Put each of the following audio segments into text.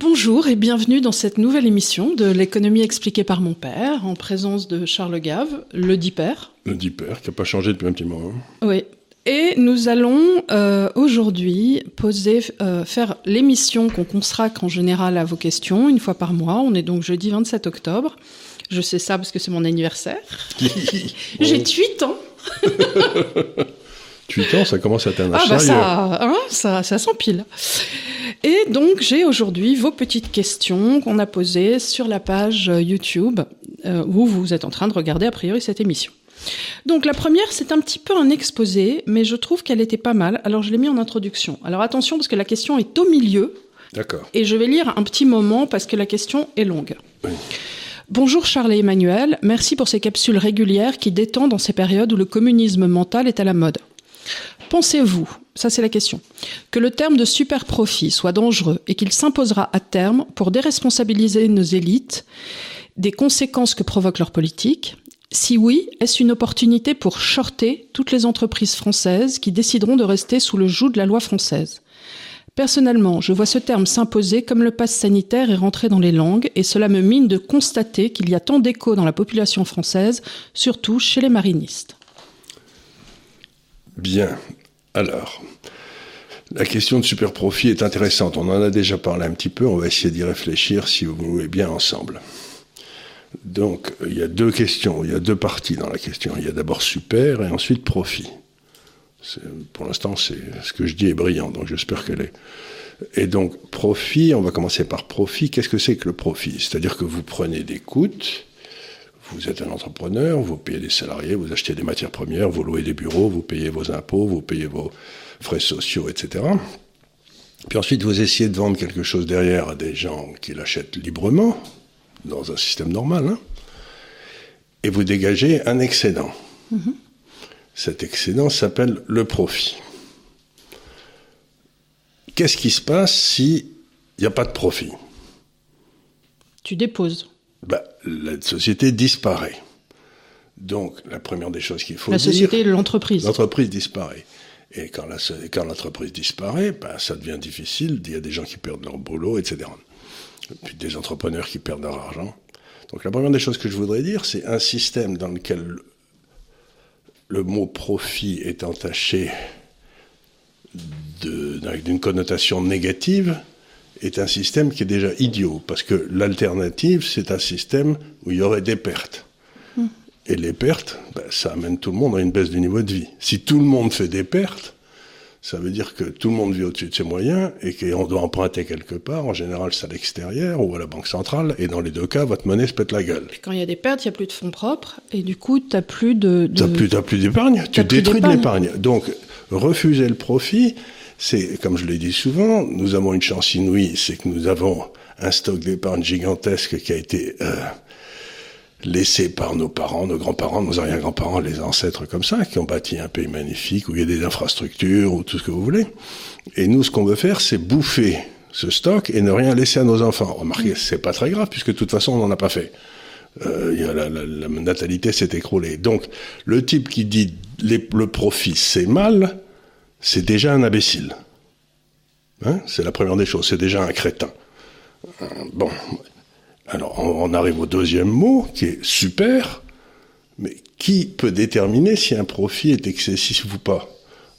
Bonjour et bienvenue dans cette nouvelle émission de l'économie expliquée par mon père, en présence de Charles Gave, le dit père. Le dit père, qui n'a pas changé depuis un petit moment. Oui. Et nous allons euh, aujourd'hui poser, euh, faire l'émission qu'on consacre en général à vos questions une fois par mois. On est donc jeudi 27 octobre. Je sais ça parce que c'est mon anniversaire. J'ai 8 ans. 8 ans, ça commence à être un ah bah ça, hein, ça, ça s'empile. Et donc j'ai aujourd'hui vos petites questions qu'on a posées sur la page YouTube euh, où vous êtes en train de regarder a priori cette émission. Donc la première, c'est un petit peu un exposé, mais je trouve qu'elle était pas mal. Alors je l'ai mis en introduction. Alors attention parce que la question est au milieu. D'accord. Et je vais lire un petit moment parce que la question est longue. Bonjour Charles et Emmanuel, merci pour ces capsules régulières qui détendent dans ces périodes où le communisme mental est à la mode. Pensez-vous, ça c'est la question, que le terme de super profit soit dangereux et qu'il s'imposera à terme pour déresponsabiliser nos élites des conséquences que provoque leur politique Si oui, est-ce une opportunité pour shorter toutes les entreprises françaises qui décideront de rester sous le joug de la loi française? Personnellement, je vois ce terme s'imposer comme le pass sanitaire est rentré dans les langues et cela me mine de constater qu'il y a tant d'écho dans la population française, surtout chez les marinistes. Bien. Alors, la question de super profit est intéressante. On en a déjà parlé un petit peu. On va essayer d'y réfléchir, si vous voulez bien, ensemble. Donc, il y a deux questions, il y a deux parties dans la question. Il y a d'abord super et ensuite profit. Pour l'instant, ce que je dis est brillant, donc j'espère qu'elle est. Et donc, profit, on va commencer par profit. Qu'est-ce que c'est que le profit? C'est-à-dire que vous prenez des coûts, vous êtes un entrepreneur, vous payez des salariés, vous achetez des matières premières, vous louez des bureaux, vous payez vos impôts, vous payez vos frais sociaux, etc. Puis ensuite, vous essayez de vendre quelque chose derrière à des gens qui l'achètent librement, dans un système normal, hein, et vous dégagez un excédent. Mm-hmm. Cet excédent s'appelle le profit. Qu'est-ce qui se passe s'il n'y a pas de profit? Tu déposes bah, la société disparaît. Donc, la première des choses qu'il faut la dire... La société, l'entreprise. L'entreprise disparaît. Et quand, l'entreprise disparaît, bah, ça devient difficile. Il y a des gens qui perdent leur boulot, etc. Puis des entrepreneurs qui perdent leur argent. Donc, la première des choses que je voudrais dire, c'est un système dans lequel le mot profit est entaché d'une connotation négative, est un système qui est déjà idiot, parce que l'alternative, c'est un système où il y aurait des pertes. Hmm. Et les pertes, ben, ça amène tout le monde à une baisse du niveau de vie. Si tout le monde fait des pertes, ça veut dire que tout le monde vit au-dessus de ses moyens et qu'on doit emprunter quelque part. En général, c'est à l'extérieur ou à la banque centrale. Et dans les deux cas, votre monnaie se pète la gueule. quand il y a des pertes, il n'y a plus de fonds propres. Et du coup, tu n'as plus de... Tu n'as plus d'épargne. Tu détruis de l'épargne. Donc, refuser le profit, c'est, comme je l'ai dit souvent, nous avons une chance inouïe, c'est que nous avons un stock d'épargne gigantesque qui a été euh, laissé par nos parents, nos grands-parents, nos arrière-grands-parents, les ancêtres comme ça, qui ont bâti un pays magnifique où il y a des infrastructures ou tout ce que vous voulez. Et nous, ce qu'on veut faire, c'est bouffer ce stock et ne rien laisser à nos enfants. Remarquez, c'est pas très grave puisque de toute façon, on n'en a pas fait. Euh, la, la, natalité s'est écroulée. Donc, le type qui dit le profit, c'est mal, c'est déjà un imbécile. Hein c'est la première des choses, c'est déjà un crétin. Euh, bon, alors on, arrive au deuxième mot, qui est super, mais qui peut déterminer si un profit est excessif ou pas?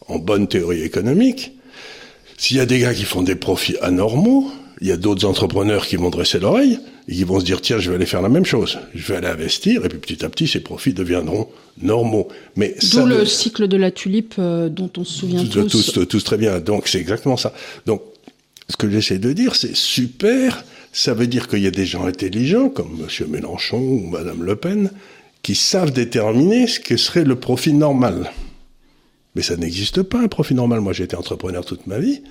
En bonne théorie économique, s'il y a des gars qui font des profits anormaux, il y a d'autres entrepreneurs qui vont dresser l'oreille et qui vont se dire tiens je vais aller faire la même chose, je vais aller investir et puis petit à petit ces profits deviendront normaux. Mais d'où le cycle de la tulipe euh, dont on se souvient tous. tous. Tous très bien. Donc c'est exactement ça. Donc ce que j'essaie de dire c'est super. Ça veut dire qu'il y a des gens intelligents comme M. Mélenchon ou Mme Le Pen qui savent déterminer ce que serait le profit normal. Mais ça n'existe pas un profit normal. Moi j'ai été entrepreneur toute ma vie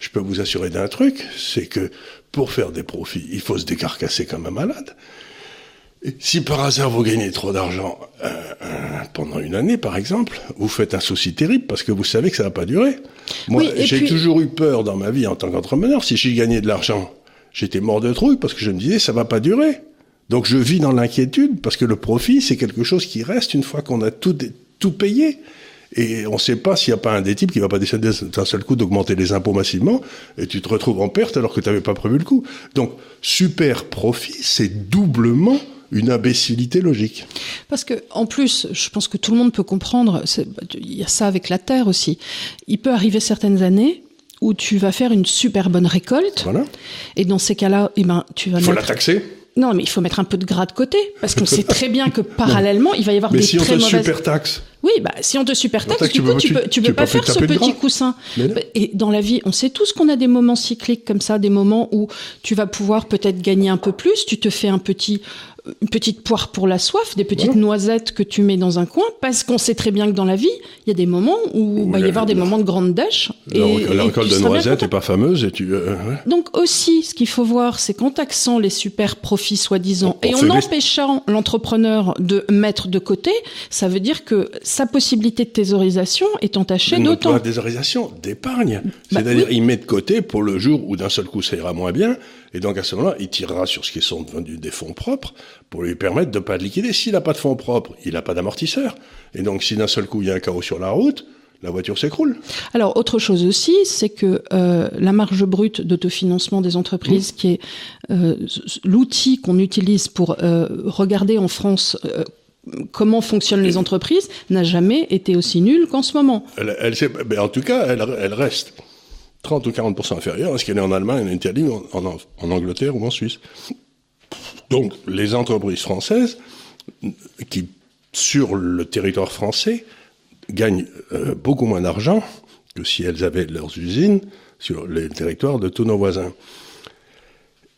je peux vous assurer d'un truc, c'est que pour faire des profits, il faut se décarcasser comme un malade. Et si par hasard vous gagnez trop d'argent euh, euh, pendant une année, par exemple, vous faites un souci terrible parce que vous savez que ça va pas durer. Moi, j'ai toujours eu peur dans ma vie en tant qu'entrepreneur. Si j'ai gagné de l'argent, j'étais mort de trouille parce que je me disais ça va pas durer. Donc je vis dans l'inquiétude parce que le profit c'est quelque chose qui reste une fois qu'on a tout tout payé. Et on ne sait pas s'il n'y a pas un des types qui va pas décider d'un seul coup d'augmenter les impôts massivement, et tu te retrouves en perte alors que tu n'avais pas prévu le coup. Donc, super profit, c'est doublement une imbécilité logique. Parce que, en plus, je pense que tout le monde peut comprendre, il y a ça avec la terre aussi. Il peut arriver certaines années où tu vas faire une super bonne récolte. Voilà. Et dans ces cas-là, eh ben, tu vas faut la taxer. Non, mais il faut mettre un peu de gras de côté, parce qu'on sait très bien que parallèlement, il va y avoir mais des si très on te super taxe. Oui, bah si on te super taxe, du coup, tu, peux, tu peux pas faire ce petit coussin. Et dans la vie, on sait tous qu'on a des moments cycliques comme ça, des moments où tu vas pouvoir peut-être gagner un peu plus, tu te fais un petit une petite poire pour la soif, des petites noisettes que tu mets dans un coin, parce qu'on sait très bien que dans la vie, il y a des moments où il va y avoir des moments de grande dèche. Et, la récolte de noisettes n'est pas fameuse. Et tu, euh, Donc aussi, ce qu'il faut voir, c'est qu'en taxant les super profits soi-disant et en empêchant l'entrepreneur de mettre de côté, ça veut dire que sa possibilité de thésaurisation est entachée d'autant. Pas thésaurisation, d'épargne. Bah C'est-à-dire, il met de côté pour le jour où d'un seul coup ça ira moins bien et donc à ce moment-là, il tirera sur ce qui sont devenus des fonds propres pour lui permettre de ne pas liquider. S'il n'a pas de fonds propres, il n'a pas d'amortisseur. Et donc si d'un seul coup il y a un chaos sur la route, la voiture s'écroule. Alors, autre chose aussi, c'est que euh, la marge brute d'autofinancement des entreprises, mmh. qui est euh, l'outil qu'on utilise pour euh, regarder en France comment fonctionnent les entreprises, n'a jamais été aussi nulle qu'en ce moment. Elle, elle, en tout cas, elle, elle reste. 30 ou 40% inférieure à ce qu'elle est en Allemagne, en Italie, en, en, Angleterre ou en Suisse. Donc, les entreprises françaises qui, sur le territoire français, gagnent euh, beaucoup moins d'argent que si elles avaient leurs usines sur les territoires de tous nos voisins.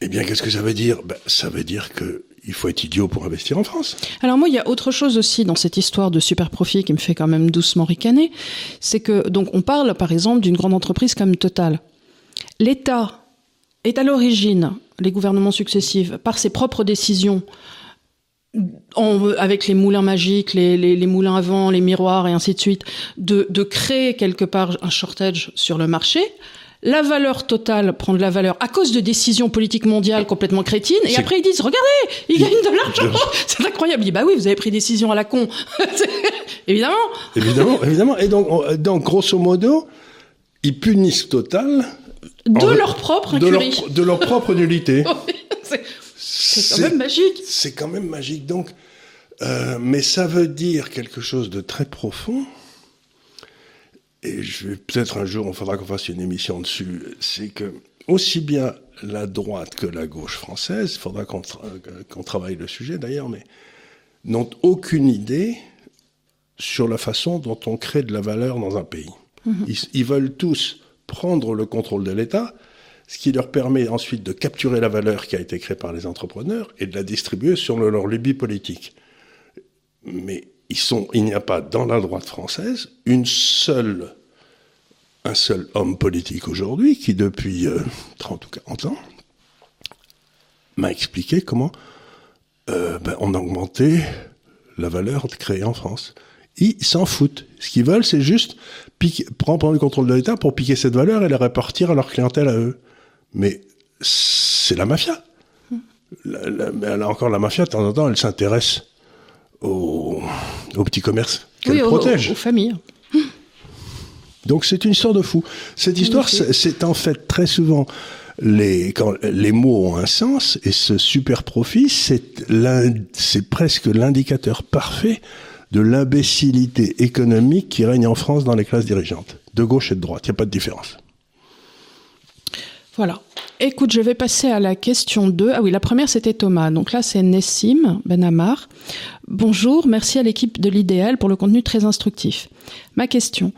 Eh bien, qu'est-ce que ça veut dire? Ben, Ça veut dire que il faut être idiot pour investir en France. Alors moi, il y a autre chose aussi dans cette histoire de super profit qui me fait quand même doucement ricaner, c'est que donc on parle par exemple d'une grande entreprise comme Total. L'État est à l'origine, les gouvernements successifs, par ses propres décisions, avec les moulins magiques, les, moulins à vent, les miroirs et ainsi de suite, de, de créer quelque part un shortage sur le marché la valeur totale prend de la valeur à cause de décisions politiques mondiales complètement crétines, et après ils disent, regardez, ils gagnent de l'argent. C'est incroyable. Il dit, bah oui, vous avez pris décision à la con. évidemment. Évidemment, évidemment. Et donc, donc, grosso modo, ils punissent Total. De leur propre incurie. De leur, propre nullité. c'est quand même magique. C'est quand même magique. Donc, euh, mais ça veut dire quelque chose de très profond et je vais peut-être un jour, on faudra qu'on fasse une émission dessus, c'est que aussi bien la droite que la gauche française, il faudra qu'on travaille le sujet d'ailleurs, mais n'ont aucune idée sur la façon dont on crée de la valeur dans un pays. Mhm. Ils, veulent tous prendre le contrôle de l'État, ce qui leur permet ensuite de capturer la valeur qui a été créée par les entrepreneurs et de la distribuer sur leur lubie politique. Mais il n'y a pas dans la droite française une seule, un seul homme politique aujourd'hui qui, depuis 30 euh, ou 40 ans, m'a expliqué comment euh, ben, on a augmenté la valeur créée en France. Ils s'en foutent. Ce qu'ils veulent, c'est juste prendre le contrôle de l'État pour piquer cette valeur et la répartir à leur clientèle à eux. Mais c'est la mafia. La, encore, la mafia, de temps en temps, elle s'intéresse aux, petits commerces qu'elle oui, protège. Aux, familles. Donc c'est une histoire de fou. Cette histoire, c'est en fait très souvent les, quand les mots ont un sens et ce super profit, c'est presque l'indicateur parfait de l'imbécilité économique qui règne en France dans les classes dirigeantes, de gauche et de droite. Il n'y a pas de différence. Voilà. Écoute, je vais passer à la question 2. Ah oui, la première c'était Thomas. Donc là c'est Nessim Benamar. Bonjour, merci à l'équipe de l'idéal pour le contenu très instructif. Ma question.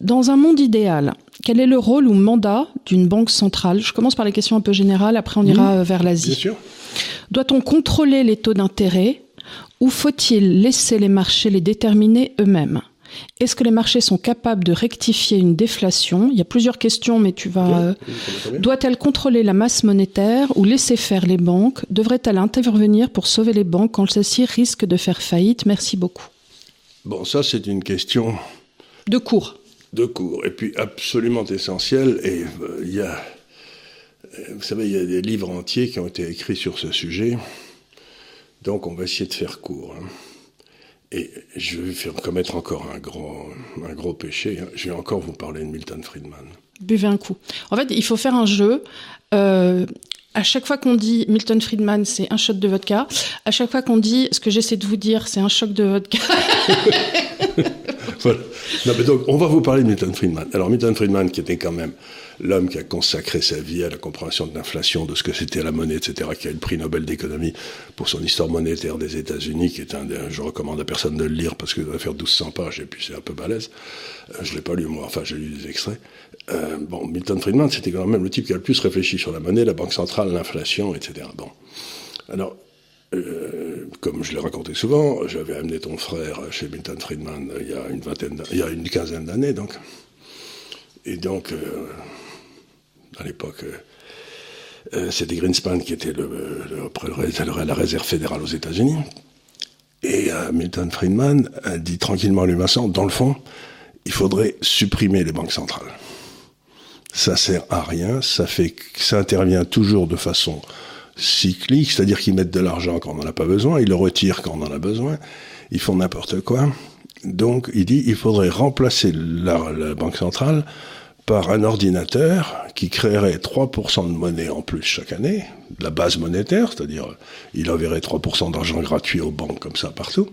Dans un monde idéal, quel est le rôle ou mandat d'une banque centrale? Je commence par les questions un peu générales, après on ira mmh. vers l'Asie. Doit-on contrôler les taux d'intérêt ou faut-il laisser les marchés les déterminer eux-mêmes? Est-ce que les marchés sont capables de rectifier une déflation? Il y a plusieurs questions, mais tu vas. Euh, doit-elle contrôler la masse monétaire ou laisser faire les banques? Devrait-elle intervenir pour sauver les banques quand celles-ci risquent de faire faillite? Merci beaucoup. Bon, ça c'est une question. De cours. De cours. Et puis absolument essentielle. Et euh, il y a. Euh, vous savez, il y a des livres entiers qui ont été écrits sur ce sujet. Donc on va essayer de faire court. Hein. Et je vais faire commettre encore un gros, un gros péché. Hein. Je vais encore vous parler de Milton Friedman. Buvez un coup. En fait, il faut faire un jeu. Euh, à chaque fois qu'on dit Milton Friedman, c'est un shot de vodka. À chaque fois qu'on dit ce que j'essaie de vous dire, c'est un choc de vodka. voilà. Non, mais donc, on va vous parler de Milton Friedman. Alors, Milton Friedman, qui était quand même l'homme qui a consacré sa vie à la compréhension de l'inflation, de ce que c'était la monnaie, etc., qui a eu le prix Nobel d'économie pour son histoire monétaire des États-Unis, qui est un, je recommande à personne de le lire parce qu'il doit faire 1200 pages et puis c'est un peu balèze. Euh, je l'ai pas lu moi, enfin j'ai lu des extraits. Euh, bon, Milton Friedman, c'était quand même le type qui a le plus réfléchi sur la monnaie, la banque centrale, l'inflation, etc. Bon, alors. Euh, comme je l'ai raconté souvent, j'avais amené ton frère chez Milton Friedman il y a une vingtaine, il y a une quinzaine d'années, donc. Et donc, euh, à l'époque, euh, euh, c'était Greenspan qui était le, le, la réserve fédérale aux États-Unis. Et euh, Milton Friedman dit tranquillement à lui, Vincent, dans le fond, il faudrait supprimer les banques centrales. Ça sert à rien, ça fait ça intervient toujours de façon cyclique, c'est-à-dire qu'ils mettent de l'argent quand on n'en a pas besoin, ils le retirent quand on en a besoin, ils font n'importe quoi. Donc il dit il faudrait remplacer la, banque centrale par un ordinateur qui créerait 3% de monnaie en plus chaque année, de la base monétaire, c'est-à-dire il enverrait 3% d'argent gratuit aux banques comme ça partout.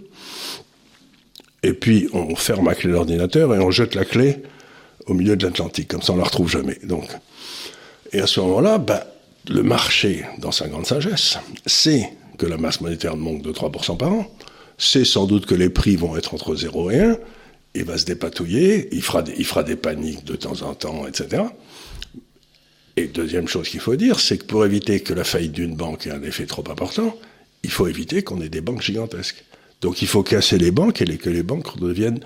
Et puis on ferme à clé l'ordinateur et on jette la clé au milieu de l'Atlantique, comme ça on la retrouve jamais. Donc, et à ce moment-là, ben, le marché, dans sa grande sagesse, sait que la masse monétaire manque de 3% par an, c'est sans doute que les prix vont être entre 0 et 1, il va se dépatouiller, il fera, des, il fera des paniques de temps en temps, etc. Et deuxième chose qu'il faut dire, c'est que pour éviter que la faillite d'une banque ait un effet trop important, il faut éviter qu'on ait des banques gigantesques. Donc il faut casser les banques et que les banques deviennent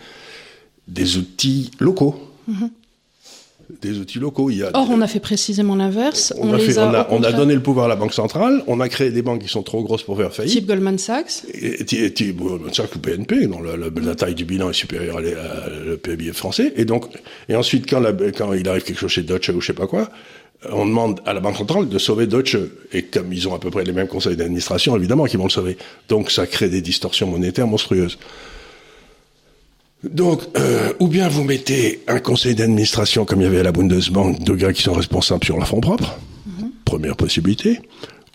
des outils locaux. Mm-hmm des outils locaux. Il y a Or, on a fait précisément l'inverse. On, a, donné le pouvoir à la Banque centrale, on a créé des banques qui sont trop grosses pour faire faillite. Type Goldman Sachs Type Goldman Sachs ou PNP, dont la, taille du bilan est supérieure à, le PIB français. Et donc, et ensuite, quand, quand il arrive quelque chose chez Deutsche ou je sais pas quoi, on demande à la Banque centrale de sauver Deutsche. Et comme ils ont à peu près les mêmes conseils d'administration, évidemment qu'ils vont le sauver. Donc ça crée des distorsions monétaires monstrueuses. Donc, euh, ou bien vous mettez un conseil d'administration comme il y avait à la Bundesbank de gars qui sont responsables sur la fonds propre, mhm. première possibilité,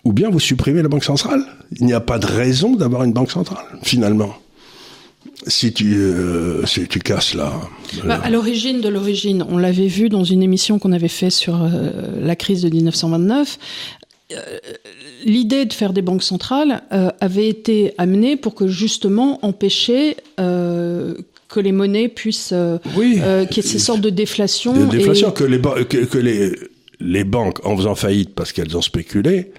ou bien vous supprimez la banque centrale. Il n'y a pas de raison d'avoir une banque centrale, finalement. Si tu, euh, si tu casses là. Bah, à l'origine de l'origine, on l'avait vu dans une émission qu'on avait fait sur euh, la crise de 1929. L'idée de faire des banques centrales avait été amenée pour que justement empêcher que les monnaies puissent, euh, oui, euh, qu'il y ait ces sortes de déflation. De déflation, que, les, que, les, les banques, en faisant faillite parce qu'elles ont spéculé,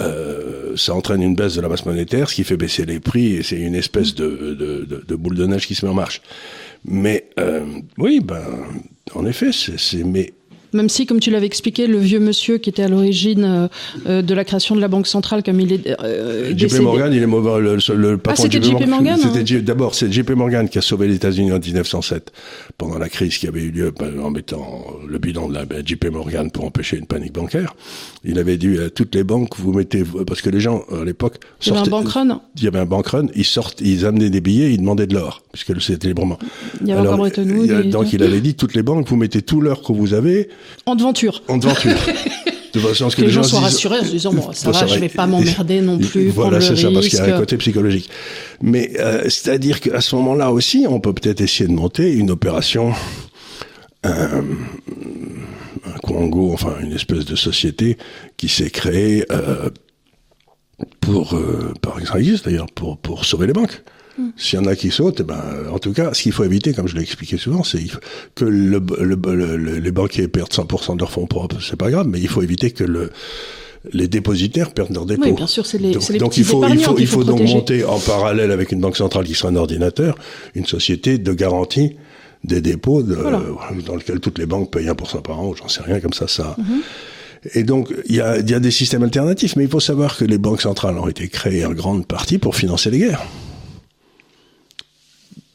euh, ça entraîne une baisse de la masse monétaire, ce qui fait baisser les prix, et c'est une espèce de, de, de, boule de neige qui se met en marche. Mais euh, oui, ben, en effet, c'est mais même si, comme tu l'avais expliqué, le vieux monsieur qui était à l'origine euh, euh, de la création de la Banque centrale, comme il est euh, JP Morgan, il est mauvais. Le, le ah, patron ah, c'était JP Morgan. C'était hein. d'abord c'est JP Morgan qui a sauvé les États-Unis en 1907 pendant la crise qui avait eu lieu ben, en mettant le bilan de la ben, JP Morgan pour empêcher une panique bancaire. Il avait dit à toutes les banques, vous mettez parce que les gens à l'époque il y avait un bank run. Il y avait un bank run. Ils sortent, ils amenaient des billets, ils demandaient de l'or puisque c'était librement. Il y avait Alors, donc il avait dit toutes les banques, vous mettez tout l'or que vous avez en devanture. En devanture. De façon que, les, gens, soient rassurés en se disant bon ça va, je vais pas m'emmerder non plus. Voilà, c'est ça, parce qu'il y a un côté psychologique. Mais euh, c'est-à-dire qu'à ce moment-là aussi, on peut peut-être essayer de monter une opération, un, un Congo, enfin une espèce de société qui s'est créée euh, pour, euh, par exemple, d'ailleurs, pour pour sauver les banques. S'il y en a qui sautent, eh ben, en tout cas, ce qu'il faut éviter, comme je l'ai expliqué souvent, c'est que le, les banquiers perdent 100% de leurs fonds propres. C'est pas grave, mais il faut éviter que le, les dépositaires perdent leurs dépôts. Oui, bien sûr, c'est les, donc, les donc il faut, il faut, il faut donc monter en parallèle avec une banque centrale qui sera un ordinateur, une société de garantie des dépôts de, dans lequel toutes les banques payent 1% par an, j'en sais rien, comme ça, ça. Mhm. Et donc, il y a, y a des systèmes alternatifs, mais il faut savoir que les banques centrales ont été créées en grande partie pour financer les guerres.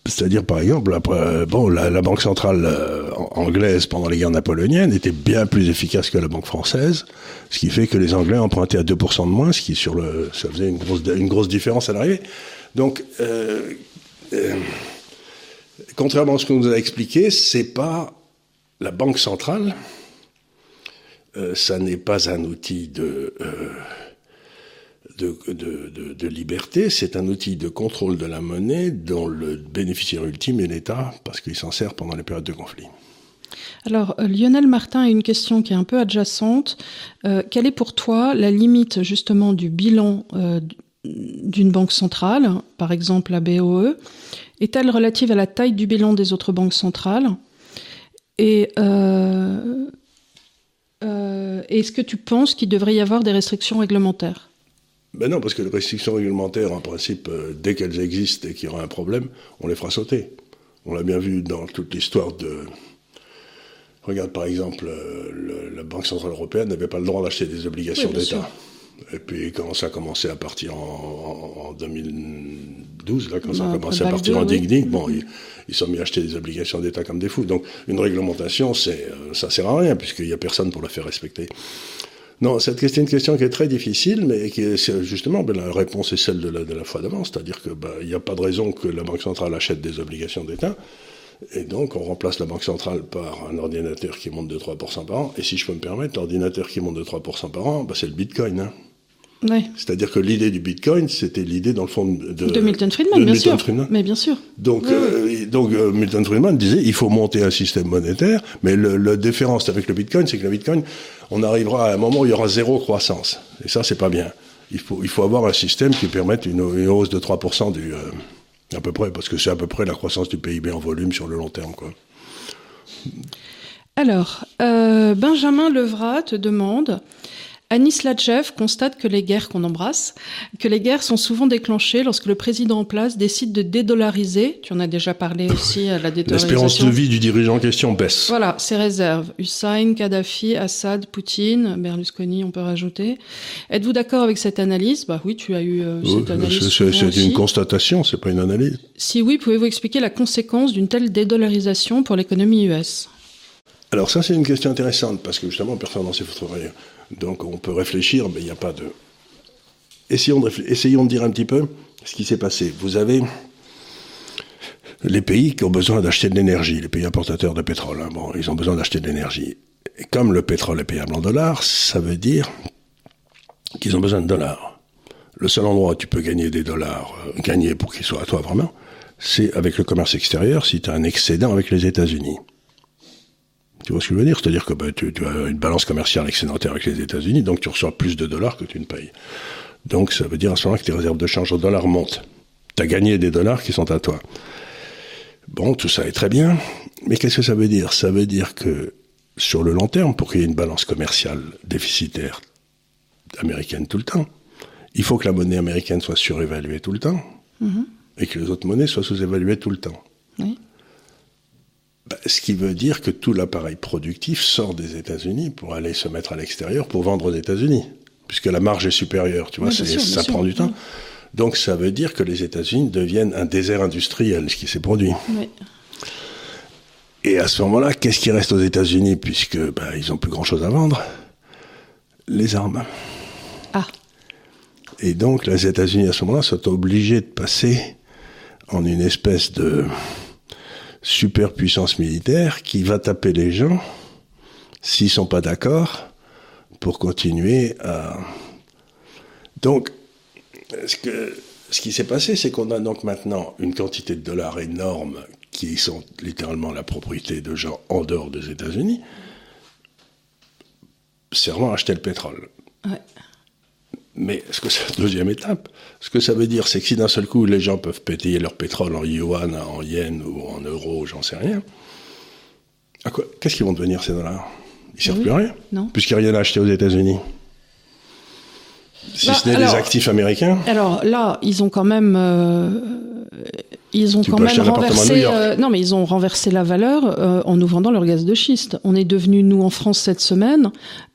C'est-à-dire, par exemple, après, bon, la, Banque centrale euh, anglaise pendant les guerres napoléoniennes était bien plus efficace que la Banque française, ce qui fait que les Anglais empruntaient à 2% de moins, ce qui sur le, ça faisait une grosse, une grosse différence à l'arrivée. Donc, euh, euh, contrairement à ce qu'on nous a expliqué, c'est pas la banque centrale, euh, ça n'est pas un outil de, de, liberté, c'est un outil de contrôle de la monnaie dont le bénéficiaire ultime est l'État, parce qu'il s'en sert pendant les périodes de conflit. Alors, euh, Lionel Martin a une question qui est un peu adjacente. Euh, quelle est pour toi la limite justement du bilan euh, d'une banque centrale, par exemple la BOE Est-elle relative à la taille du bilan des autres banques centrales? Et est-ce que tu penses qu'il devrait y avoir des restrictions réglementaires? Ben non, parce que les restrictions réglementaires, en principe, dès qu'elles existent et qu'il y aura un problème, on les fera sauter. On l'a bien vu dans toute l'histoire de, Regarde par exemple, euh, la Banque Centrale Européenne n'avait pas le droit d'acheter des obligations d'État. Et puis quand ça a commencé à partir en, 2012, là, quand ça a commencé à partir en dig bon, ils, ils, sont mis à acheter des obligations d'État comme des fous. Donc une réglementation, c'est, euh, ça sert à rien puisqu'il n'y a personne pour la faire respecter. Non, cette question est une question qui est très difficile, mais qui est justement ben, la réponse est celle de la, de la fois d'avant, c'est-à-dire que ben, il n'y a pas de raison que la Banque centrale achète des obligations d'État. Et donc, on remplace la Banque centrale par un ordinateur qui monte de 3% par an. Et si je peux me permettre, l'ordinateur qui monte de 3% par an, bah, c'est le Bitcoin. Hein. C'est-à-dire que l'idée du Bitcoin, c'était l'idée, dans le fond, de, de Milton Friedman, bien sûr. Mais bien sûr. Donc, euh, donc euh, Milton Friedman disait, il faut monter un système monétaire, mais le, la différence avec le Bitcoin, c'est que le Bitcoin, on arrivera à un moment où il y aura zéro croissance. Et ça, c'est pas bien. Il faut, il faut avoir un système qui permette une, hausse de 3% du... Euh, à peu près, parce que c'est à peu près la croissance du PIB en volume sur le long terme. Quoi. Alors, euh, Benjamin Levrat te demande Anis Latchev constate que les guerres qu'on embrasse, que les guerres sont souvent déclenchées lorsque le président en place décide de dédollariser. Tu en as déjà parlé aussi à la dédollarisation. L'espérance de vie du dirigeant en question baisse. Voilà, ses réserves. Hussein, Kadhafi, Assad, Poutine, Berlusconi, on peut rajouter. Êtes-vous d'accord avec cette analyse? Bah oui, tu as eu euh, cette analyse. C'est une constatation, c'est pas une analyse. Si oui, pouvez-vous expliquer la conséquence d'une telle dédollarisation pour l'économie US alors ça, c'est une question intéressante, parce que justement, personne n'en sait rien. Donc on peut réfléchir, mais il n'y a pas de... Essayons de, dire un petit peu ce qui s'est passé. Vous avez les pays qui ont besoin d'acheter de l'énergie, les pays importateurs de pétrole. Hein. bon, ils ont besoin d'acheter de l'énergie. Et comme le pétrole est payable en dollars, ça veut dire qu'ils ont besoin de dollars. Le seul endroit où tu peux gagner des dollars, euh, gagner pour qu'ils soient à toi vraiment, c'est avec le commerce extérieur si tu as un excédent avec les États-Unis. Tu vois ce que je veux dire? C'est-à-dire que bah, tu, as une balance commerciale excédentaire avec les États-Unis, donc tu reçois plus de dollars que tu ne payes. Donc ça veut dire à ce moment-là que tes réserves de change au dollar montent. Tu as gagné des dollars qui sont à toi. Bon, tout ça est très bien, mais qu'est-ce que ça veut dire? Ça veut dire que sur le long terme, pour qu'il y ait une balance commerciale déficitaire américaine tout le temps, il faut que la monnaie américaine soit surévaluée tout le temps mm-hmm. et que les autres monnaies soient sous-évaluées tout le temps. Oui. Bah, ce qui veut dire que tout l'appareil productif sort des États-Unis pour aller se mettre à l'extérieur pour vendre aux États-Unis, puisque la marge est supérieure, tu vois, ça prend du temps. Donc ça veut dire que les États-Unis deviennent un désert industriel, ce qui s'est produit. Et à ce moment-là, qu'est-ce qui reste aux États-Unis, puisque bah, ils n'ont plus grand-chose à vendre? Les armes. Ah. Et donc les États-Unis à ce moment-là sont obligés de passer en une espèce de superpuissance militaire qui va taper les gens s'ils sont pas d'accord pour continuer à. Donc, ce, qui s'est passé, c'est qu'on a donc maintenant une quantité de dollars énorme qui sont littéralement la propriété de gens en dehors des États-Unis, servant à acheter le pétrole. Mais ce que c'est la deuxième étape? Ce que ça veut dire, c'est que si d'un seul coup les gens peuvent payer leur pétrole en yuan, en yen ou en euros, j'en sais rien, qu'est-ce qu'ils vont devenir ces dollars? Ils ne servent plus à rien? Puisqu'il n'y a rien à acheter aux États-Unis. Si bah, ce n'est des actifs américains. Alors là, ils ont quand même. Euh, ils ont quand même renversé. Euh, non, mais ils ont renversé la valeur euh, en nous vendant leur gaz de schiste. On est devenu, nous, en France, cette semaine,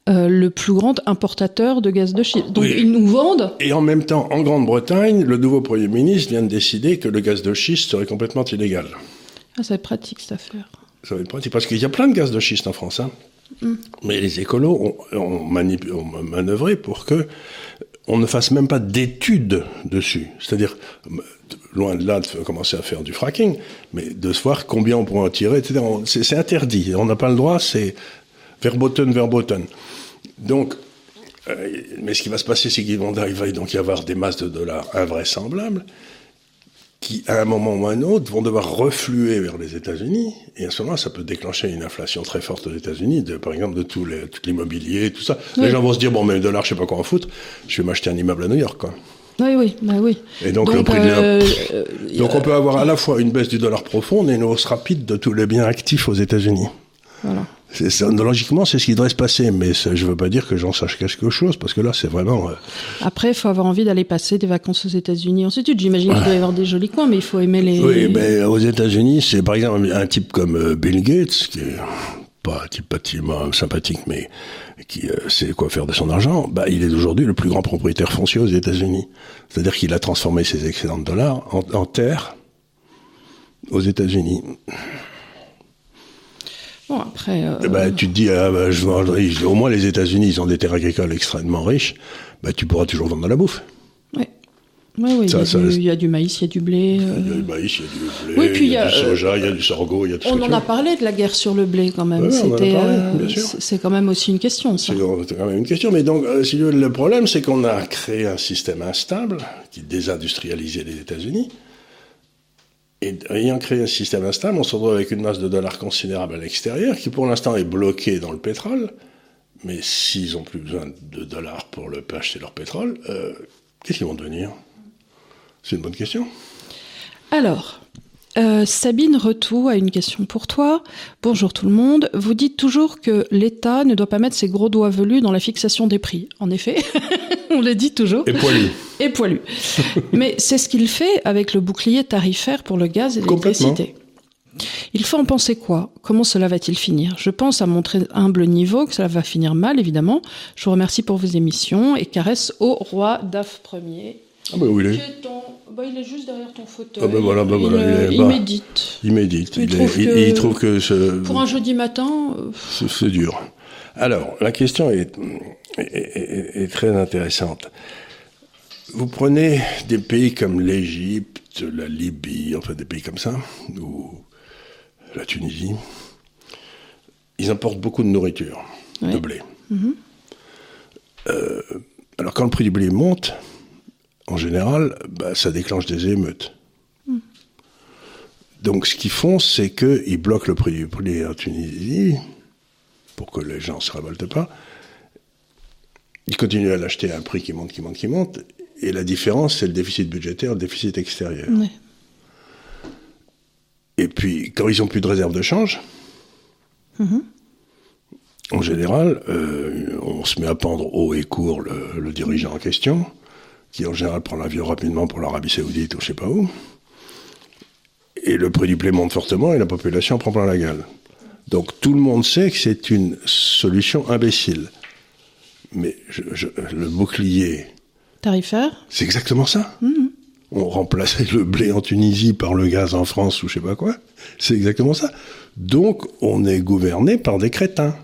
le plus grand importateur de gaz de schiste. Donc ils nous vendent. Et en même temps, en Grande-Bretagne, le nouveau Premier ministre vient de décider que le gaz de schiste serait complètement illégal. Ah, ça va être pratique cette affaire. Ça va être pratique parce qu'il y a plein de gaz de schiste en France. Hein. Hmm. Mais les écolos ont, ont, ont manœuvré pour que on ne fasse même pas d'études dessus. C'est-à-dire, loin de là de commencer à faire du fracking, mais de se voir combien on pourrait en tirer, etc. C'est interdit. On n'a pas le droit, c'est verboten, verboten. Donc, euh, mais ce qui va se passer, c'est qu'il va donc y avoir des masses de dollars invraisemblables qui, à un moment ou à un autre, vont devoir refluer vers les États-Unis. Et à ce moment-là, ça peut déclencher une inflation très forte aux États-Unis, par exemple, de tout l'immobilier, tout ça. Les gens vont se dire, bon, mais le dollar, je sais pas quoi en foutre, je vais m'acheter un immeuble à New York, quoi. Oui, oui, bah oui. Et donc, le prix euh, donc on peut avoir à la fois une baisse du dollar profonde et une hausse rapide de tous les biens actifs aux États-Unis. Voilà. Logiquement, c'est ce qui devrait se passer, mais je ne veux pas dire que j'en sache quelque chose, parce que là, c'est vraiment. Euh, Après, il faut avoir envie d'aller passer des vacances aux États-Unis. Ensuite, j'imagine qu'il doit y avoir des jolis coins, mais il faut aimer les. Oui, mais aux États-Unis, c'est par exemple un type comme euh, Bill Gates, qui est pas un type particulièrement sympathique, mais qui euh, sait quoi faire de son argent, bah, il est aujourd'hui le plus grand propriétaire foncier aux États-Unis. C'est-à-dire qu'il a transformé ses excédents de dollars en, en terre aux États-Unis. Bon, après. Euh... Eh ben, tu te dis, ah, bah, je, au moins les États-Unis, ils ont des terres agricoles extrêmement riches. Bah, tu pourras toujours vendre de la bouffe. Oui. Oui, oui, il, y a du, maïs, il y a du blé. Il y a du maïs, il y a du blé, oui, puis il y a, du soja, il y a du sorgho, il y a tout On en a parlé de la guerre sur le blé quand même. C'était, euh, c'est quand même aussi une question, ça. C'est quand même une question. Mais donc, euh, le problème, c'est qu'on a créé un système instable qui désindustrialisait les États-Unis. Et ayant créé un système instable, on se retrouve avec une masse de dollars considérable à l'extérieur, qui pour l'instant est bloquée dans le pétrole. Mais s'ils ont plus besoin de dollars pour le, acheter leur pétrole, euh, qu'est-ce qu'ils vont devenir? C'est une bonne question. Alors, euh, Sabine Retou a une question pour toi. Bonjour tout le monde. Vous dites toujours que l'État ne doit pas mettre ses gros doigts velus dans la fixation des prix. En effet, on le dit toujours. Et poilu. Et poilu. Mais c'est ce qu'il fait avec le bouclier tarifaire pour le gaz et l'électricité. Il faut en penser quoi? Comment cela va-t-il finir? Je pense à mon très humble niveau que cela va finir mal, évidemment. Je vous remercie pour vos émissions et caresse au roi DAF premier. Ah bah où il est bah, il est juste derrière ton fauteuil. Ah bah voilà, bah il, voilà, il, médite. Il médite. Il, trouve, que, trouve que ce, pour un jeudi matin, euh, c'est dur. Alors la question est, est, est, très intéressante. Vous prenez des pays comme l'Égypte, la Libye, enfin des pays comme ça, ou la Tunisie, ils importent beaucoup de nourriture, de blé. Mhm. euh, alors quand le prix du blé monte, en général, bah, ça déclenche des émeutes. Hmm. Donc ce qu'ils font, c'est qu'ils bloquent le prix du blé en Tunisie, pour que les gens ne se révoltent pas. Ils continuent à l'acheter à un prix qui monte, qui monte, qui monte. Et la différence, c'est le déficit budgétaire, le déficit extérieur. Et puis, quand ils n'ont plus de réserve de change, mm-hmm. en général, euh, on se met à pendre haut et court le dirigeant en question qui en général prend l'avion rapidement pour l'Arabie Saoudite ou je sais pas où. Et le prix du blé monte fortement et la population prend plein la gueule. Donc tout le monde sait que c'est une solution imbécile. Mais le bouclier. Tarifaire C'est exactement ça. Mhm. On remplaçait le blé en Tunisie par le gaz en France ou je sais pas quoi. C'est exactement ça. Donc on est gouverné par des crétins.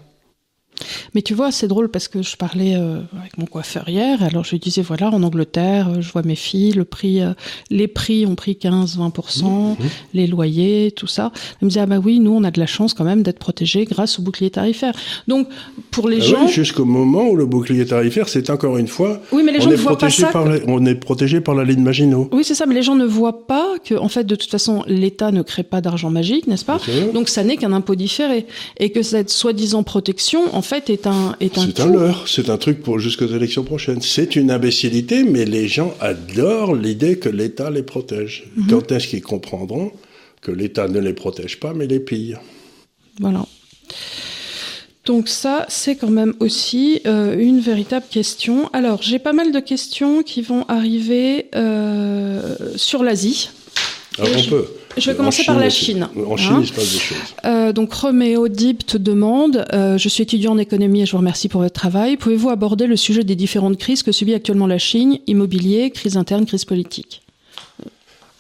Mais tu vois, c'est drôle parce que je parlais euh, avec mon coiffeur hier, alors je lui disais voilà, en Angleterre, euh, je vois mes filles, le prix, euh, les prix ont pris 15-20%, mmh, mmh. les loyers, tout ça. Elle me disait ah bah oui, nous on a de la chance quand même d'être protégés grâce au bouclier tarifaire. Donc pour les ah gens, oui, jusqu'au moment où le bouclier tarifaire, c'est encore une fois, oui, mais les gens est voient pas ça par on est protégé par la ligne Maginot. Oui, c'est ça, mais les gens ne voient pas que en fait de toute façon l'État ne crée pas d'argent magique, n'est-ce pas? Donc ça n'est qu'un impôt différé et que cette soi-disant protection en fait est un est un C'est un leurre, c'est un truc pour jusqu'aux élections prochaines. C'est une imbécilité, mais les gens adorent l'idée que l'État les protège. Mhm. Quand est-ce qu'ils comprendront que l'État ne les protège pas, mais les pille? Voilà. Donc ça, c'est quand même aussi euh, une véritable question. Alors, j'ai pas mal de questions qui vont arriver euh, sur l'Asie. Alors, on peut. Je vais commencer par la Chine. En Chine, hein. il se passe des choses. Euh, donc, Roméo te demande euh, Je suis étudiant en économie et je vous remercie pour votre travail. Pouvez-vous aborder le sujet des différentes crises que subit actuellement la Chine? Immobilier, crise interne, crise politique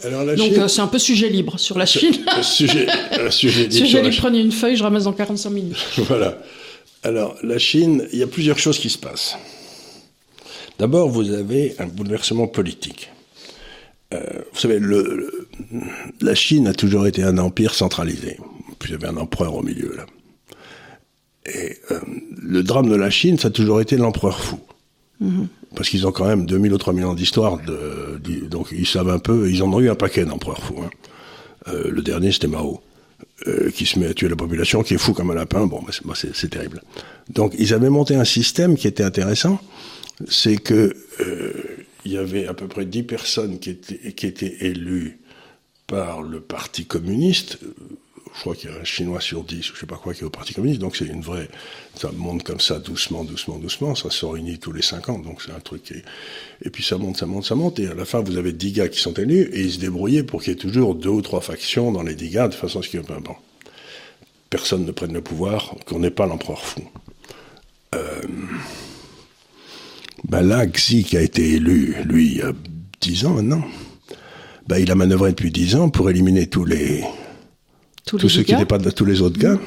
alors, la Donc euh, c'est un peu sujet libre sur la Chine. sujet, sujet libre. sujet libre, prenez une feuille, je ramasse dans 45 minutes. voilà. Alors la Chine, il y a plusieurs choses qui se passent. D'abord, vous avez un bouleversement politique. Vous savez, le, la Chine a toujours été un empire centralisé. Puis il y avait un empereur au milieu, là. Et euh, le drame de la Chine, ça a toujours été l'empereur fou. Mhm. Parce qu'ils ont quand même 2000 ou 3000 ans d'histoire, de, donc ils savent un peu, ils en ont eu un paquet d'empereurs fous. Hein. Euh, le dernier, c'était Mao, euh, qui se met à tuer la population, qui est fou comme un lapin. Bon, c'est terrible. Donc ils avaient monté un système qui était intéressant, c'est que euh, il y avait à peu près 10 personnes qui étaient, élues par le Parti communiste, je crois qu'il y a un Chinois sur 10, ou je sais pas quoi, qui est au Parti communiste, donc c'est une vraie, ça monte comme ça, doucement, doucement, doucement, ça se réunit tous les 5 ans, donc c'est un truc qui et puis ça monte, ça monte, ça monte, et à la fin, vous avez 10 gars qui sont élus, et ils se débrouillaient pour qu'il y ait toujours deux ou trois factions dans les 10 gars, de façon à ce qu'il y ait un bon. Personne ne prenne le pouvoir, qu'on n'ait pas l'empereur fou. Euh, ben là, Xi, qui a été élu, lui, il y a 10 ans maintenant, ben il a manœuvré depuis 10 ans pour éliminer tous les, tous, ceux qui n'étaient pas de tous les autres gars.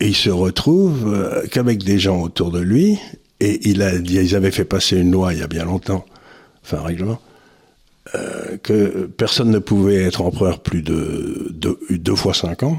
Et il se retrouve euh, qu'avec des gens autour de lui, et il a, ils avaient fait passer une loi il y a bien longtemps, enfin un règlement, euh, que personne ne pouvait être empereur plus de, deux fois cinq ans.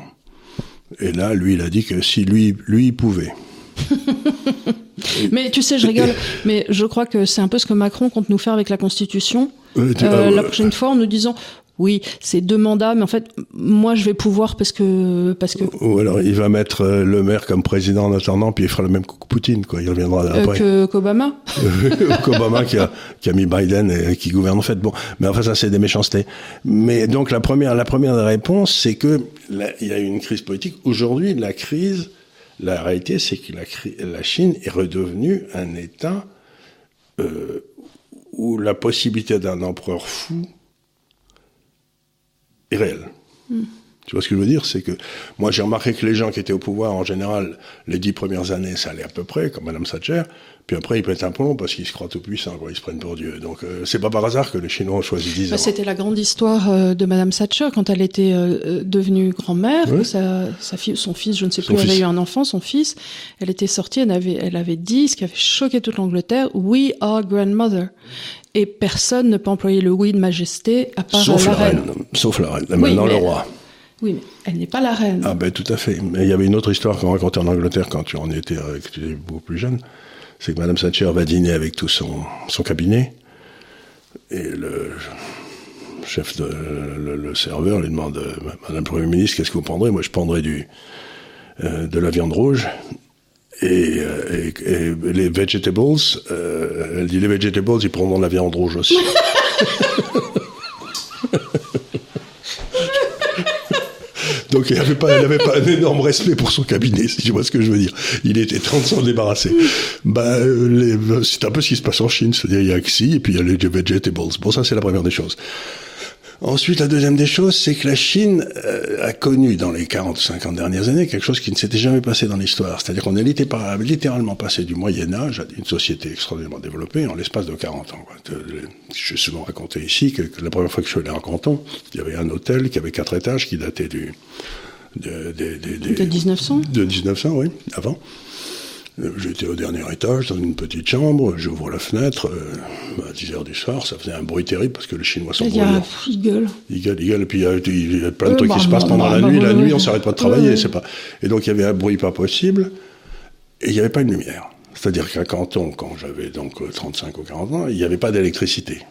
Et là, lui, il a dit que si lui, lui, il pouvait. mais tu sais, je rigole, mais je crois que c'est un peu ce que Macron compte nous faire avec la Constitution. Euh, ah la prochaine fois, en nous disant oui, c'est deux mandats, mais en fait, moi, je vais pouvoir parce que parce que. Ou alors, il va mettre euh, le maire comme président en attendant, puis il fera le même coup que Poutine, quoi. Il reviendra euh, après. que qu'Obama. qu'Obama qui a qui a mis Biden et qui gouverne en fait. Bon, mais enfin, ça, c'est des méchancetés. Mais donc la première la première réponse, c'est que il y a eu une crise politique. Aujourd'hui, la crise, la réalité, c'est que la, la Chine est redevenue un État euh, où la possibilité d'un empereur fou est réel. Tu vois ce que je veux dire? C'est que moi j'ai remarqué que les gens qui étaient au pouvoir en général les dix premières années ça allait à peu près comme Madame Thatcher, puis après ils pètent un plomb parce qu'ils se croient tout puissants, quoi, ils se prennent pour Dieu. Donc euh, c'est pas par hasard que les Chinois ont choisi 10 bah, ans. C'était la grande histoire euh, de Madame Thatcher quand elle était euh, devenue grand-mère, sa, sa fille, son fils, je ne sais plus, avait eu un enfant, son fils, elle était sortie, elle avait, elle avait dit ce qui avait choqué toute l'Angleterre, We are grandmother et personne ne peut employer le oui de majesté à part Sauf la, reine. Sauf la reine, maintenant le roi. Oui, mais elle n'est pas la reine. Ah ben tout à fait. Mais il y avait une autre histoire qu'on racontait en Angleterre quand tu en étais, tu étais beaucoup plus jeune. C'est que Madame Thatcher va dîner avec tout son, son cabinet et le chef de le, serveur lui demande Madame le Premier ministre qu'est-ce que vous prendrez? Moi je prendrais du euh, de la viande rouge euh, et, et, les vegetables, euh, elle dit les vegetables, ils prendront la viande rouge aussi. Donc il n'avait pas, pas un énorme respect pour son cabinet, si tu vois ce que je veux dire. Il était 30 ans débarrassé. Bah, c'est un peu ce qui se passe en Chine, c'est-à-dire il y a Xi et puis il y a les vegetables. Bon, ça c'est la première des choses. Ensuite, la deuxième des choses, c'est que la Chine euh, a connu dans les 40 50 dernières années quelque chose qui ne s'était jamais passé dans l'histoire. C'est-à-dire qu'on est littéralement passé du Moyen Âge à une société extraordinairement développée en l'espace de 40 ans. J'ai souvent raconté ici que, la première fois que je suis allé en canton, il y avait un hôtel qui avait quatre étages qui datait du... De, de, de, de 1900 De 1900, oui, avant. J'étais au dernier étage, dans une petite chambre, j'ouvre la fenêtre, euh, à 10 heures du soir, ça faisait un bruit terrible parce que les Chinois sont bruyants. Il gueule. Il gueule, il gueule, et puis il y a, plein de trucs qui se passent pendant la nuit. La nuit, on s'arrête pas de travailler, c'est pas. Et donc il y avait un bruit pas possible, et il n'y avait pas de lumière. C'est-à-dire qu'à Canton, quand j'avais donc 35 ou 40 ans, il n'y avait pas d'électricité.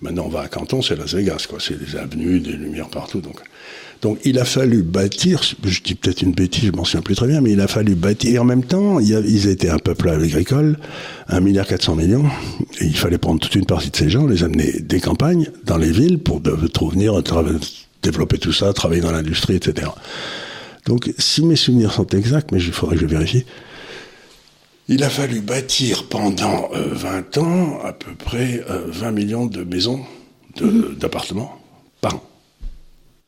Maintenant, on va à Canton, c'est Las Vegas, quoi. C'est des avenues, des lumières partout, donc. Donc il a fallu bâtir, je dis peut-être une bêtise, je m'en souviens plus très bien, mais il a fallu bâtir. Et en même temps, ils étaient un peuple agricole, un milliard 400 millions, et il fallait prendre toute une partie de ces gens, les amener des campagnes dans les villes pour de, venir développer tout ça, travailler dans l'industrie, etc. Donc si mes souvenirs sont exacts, mais il faudrait que je vérifie, il a fallu bâtir pendant 20 euh, ans à peu près 20 euh, millions de maisons, mm-hmm. d'appartements par an.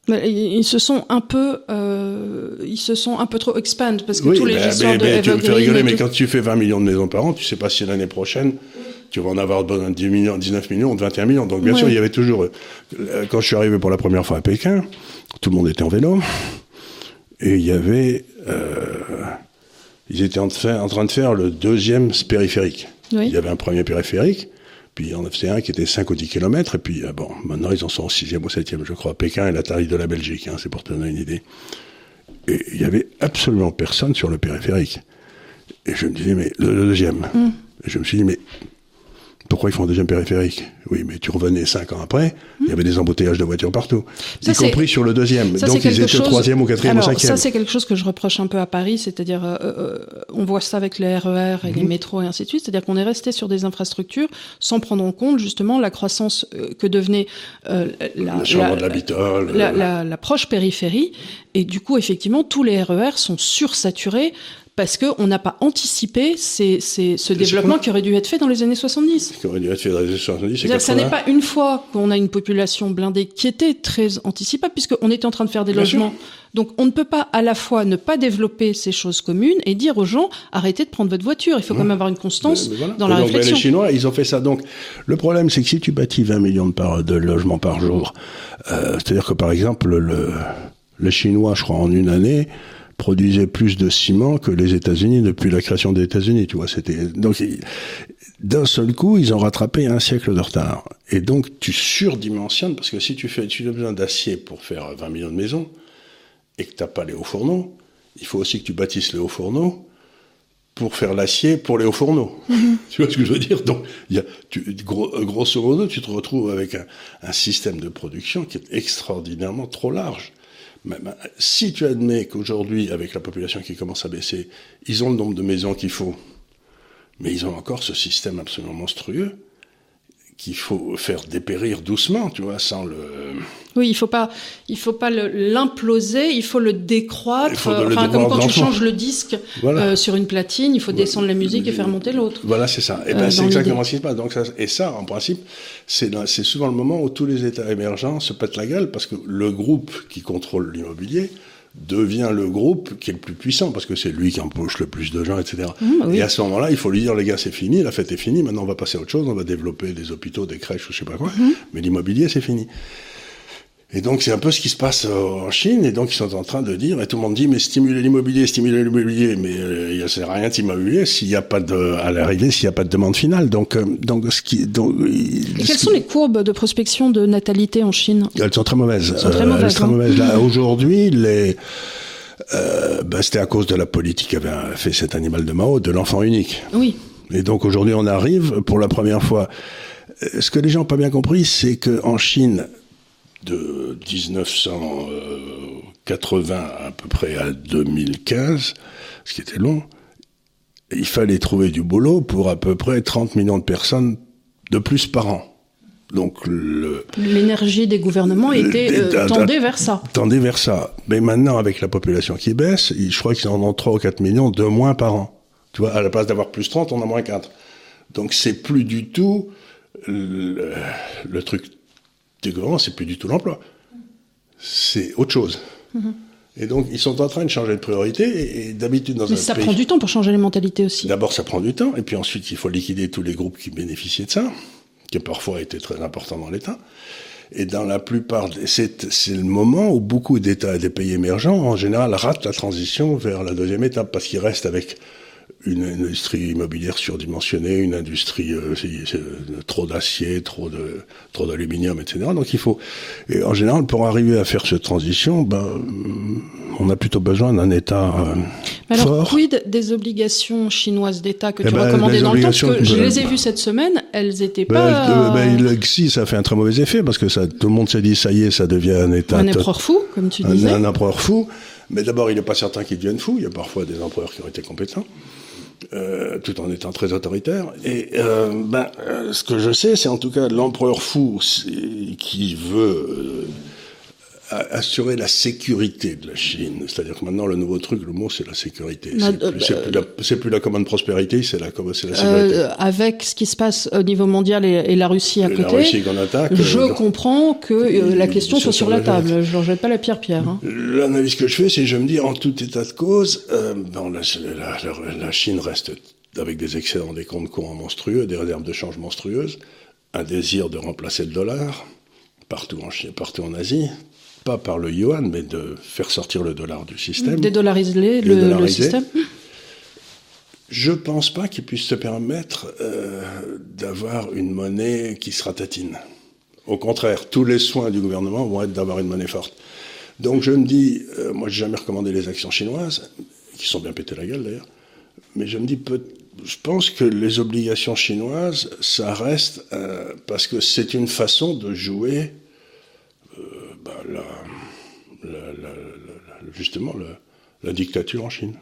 Ils se sont un peu, euh, ils se sont un peu trop expand parce que tous les bah, histoires mais, Tu me fais rigoler, mais quand tu fais 20 millions de maisons par an, tu sais pas si l'année prochaine tu vas en avoir 10 millions, 19 millions, 21 millions. Donc bien sûr, il y avait toujours. Euh, quand je suis arrivé pour la première fois à Pékin, tout le monde était en vélo et il y avait, euh, ils étaient en, train de faire le deuxième périphérique. Il y avait un premier périphérique Puis y en faisait un qui était 5 ou 10 km, et puis bon, maintenant ils en sont au 6e ou 7e, je crois. Pékin est la taille de la Belgique, hein, c'est pour te donner une idée. Et il y avait absolument personne sur le périphérique. Et je me disais, mais le, deuxième. Mm. Et je me suis dit, mais pourquoi ils font un deuxième périphérique Oui, mais tu revenais cinq ans après, il y avait des embouteillages de voitures partout, y compris sur le deuxième. Donc ils étaient au troisième ou quatrième ou cinquième. Ça, c'est quelque chose que je reproche un peu à Paris, c'est-à-dire, euh, euh, on voit ça avec les RER et les mhm. métros et ainsi de suite, c'est-à-dire qu'on est resté sur des infrastructures sans prendre en compte justement la croissance euh, que devenait la, la, la, la, proche périphérie. Et du coup, effectivement, tous les RER sont sursaturés parce qu'on n'a pas anticipé ces, ce développement qui aurait dû être fait dans les années 70. Qui aurait dû être fait dans les années 70 Ça n'est pas une fois qu'on a une population blindée qui était très anticipable, puisqu'on était en train de faire des logements. Donc on ne peut pas à la fois ne pas développer ces choses communes et dire aux gens arrêtez de prendre votre voiture. Il faut quand même avoir une constance dans la donc, réflexion. les Chinois, ils ont fait ça. Donc le problème, c'est que si tu bâtis 20 millions de, par, de logements par jour, euh, c'est-à-dire que par exemple, le, le Chinois, je crois, en une année, produisait plus de ciment que les États-Unis depuis la création des États-Unis. Tu vois, c'était donc d'un seul coup, ils ont rattrapé un siècle de retard. Et donc, tu surdimensionnes parce que si tu fais, tu as besoin d'acier pour faire 20 millions de maisons et que t'as pas les hauts fourneaux, il faut aussi que tu bâtisses les hauts fourneaux pour faire l'acier pour les hauts fourneaux. Mm-hmm. Tu vois ce que je veux dire? Donc, il y a, tu, grosso modo, tu te retrouves avec un, un système de production qui est extraordinairement trop large si tu admets qu'aujourd'hui, avec la population qui commence à baisser, ils ont le nombre de maisons qu'il faut, mais ils ont encore ce système absolument monstrueux, qu'il faut faire dépérir doucement, tu vois, sans le. Oui, il faut pas, il faut pas l'imploser, il faut le décroître. enfin, comme quand tu changes le disque euh, sur une platine, il faut descendre la musique et faire monter l'autre. Voilà, c'est ça. Et ben, euh, c'est exactement ce qui se passe. Donc ça, et ça, en principe, c'est c'est souvent le moment où tous les États émergents se pètent la gueule parce que le groupe qui contrôle l'immobilier devient le groupe qui est le plus puissant, parce que c'est lui qui embauche le plus de gens, etc. Mmh, et à ce moment-là, il faut lui dire, les gars, c'est fini, la fête est finie, maintenant on va passer à autre chose, on va développer des hôpitaux, des crèches, ou je sais pas quoi, mmh. mais l'immobilier, c'est fini. Et donc c'est un peu ce qui se passe euh, en Chine, et donc ils sont en train de dire, et tout le monde dit, mais stimuler l'immobilier, stimuler l'immobilier, mais euh, il ne sert à rien d'immobilier s'il n'y a pas de, à l'arrivée, s'il n'y a pas de demande finale. Donc, euh, donc ce qui, donc, et quelles sont les courbes de prospection de natalité en Chine? Elles sont très mauvaises. Elles sont très mauvaises. très hein. mauvaises. Là, aujourd'hui, les euh, bah, c'était à cause de la politique qu'avait fait cet animal de Mao, de l'enfant unique. Oui. Et donc aujourd'hui, on arrive pour la première fois. Ce que les gens n'ont pas bien compris, c'est qu'en Chine, de 1980 à peu près à 2015, ce qui était long, il fallait trouver du boulot pour à peu près 30 millions de personnes de plus par an. Donc l'énergie des gouvernements était euh, tendée vers ça. Tendée vers ça. Mais maintenant, avec la population qui baisse, je crois qu'ils en ont 3 ou 4 millions de moins par an. Tu vois, à la place d'avoir plus 30, on a moins 4. Donc c'est plus du tout le, truc des gouvernements, c'est plus du tout l'emploi. C'est autre chose. Mm-hmm. Et donc, ils sont en train de changer de priorité. Et, d'habitude, dans Mais ça prend du temps pour changer les mentalités aussi. D'abord, ça prend du temps. Et puis ensuite, il faut liquider tous les groupes qui bénéficiaient de ça qui parfois été très important dans l'État. Et dans la plupart, c'est le moment où beaucoup d'États et des pays émergents, en général, ratent la transition vers la deuxième étape parce qu'ils restent avec une industrie immobilière surdimensionnée, une industrie euh, trop d'acier, trop de trop d'aluminium, etc. Donc il faut, et en général, pour arriver à faire cette transition, ben, on a plutôt besoin d'un État euh, alors, fort. quid des obligations chinoises d'État que eh tu ben, recommandais dans le temps Parce que je les ai vues cette semaine, elles étaient ben, pas. Ben, si, ça fait un très mauvais effet parce que ça, tout le monde s'est dit, ça y est, ça devient un État. Un empereur fou, comme tu disais. Un, un empereur fou. Mais d'abord, il n'est pas certain qu'il devienne fou. Il y a parfois des empereurs qui ont été compétents. Euh, tout en étant très autoritaire. Et euh, ben, euh, ce que je sais, c'est en tout cas l'empereur fou qui veut assurer la sécurité de la Chine. C'est-à-dire que maintenant, le nouveau truc, le mot, c'est la sécurité. C'est plus, la commande prospérité, c'est la, la sécurité. Euh, avec ce qui se passe au niveau mondial et, la Russie à côté, la Russie attaque, je euh, comprends que euh, la question soit sur la table. Je ne jette pas la pierre pierre. Hein. L'analyse que je fais, c'est je me dis, en tout état de cause, bon, la, la, la, Chine reste avec des excédents des comptes courants monstrueux, des réserves de change monstrueuses, un désir de remplacer le dollar partout en, partout en Asie, pas par le yuan, mais de faire sortir le dollar du système. Dédollariser le, le système Je pense pas qu'ils puissent se permettre euh, d'avoir une monnaie qui se ratatine. Au contraire, tous les soins du gouvernement vont être d'avoir une monnaie forte. Donc je me dis, euh, moi j'ai jamais recommandé les actions chinoises, qui sont bien pétées la gueule d'ailleurs, mais je me dis, je pense que les obligations chinoises, ça reste euh, parce que c'est une façon de jouer bah, justement la, dictature en Chine.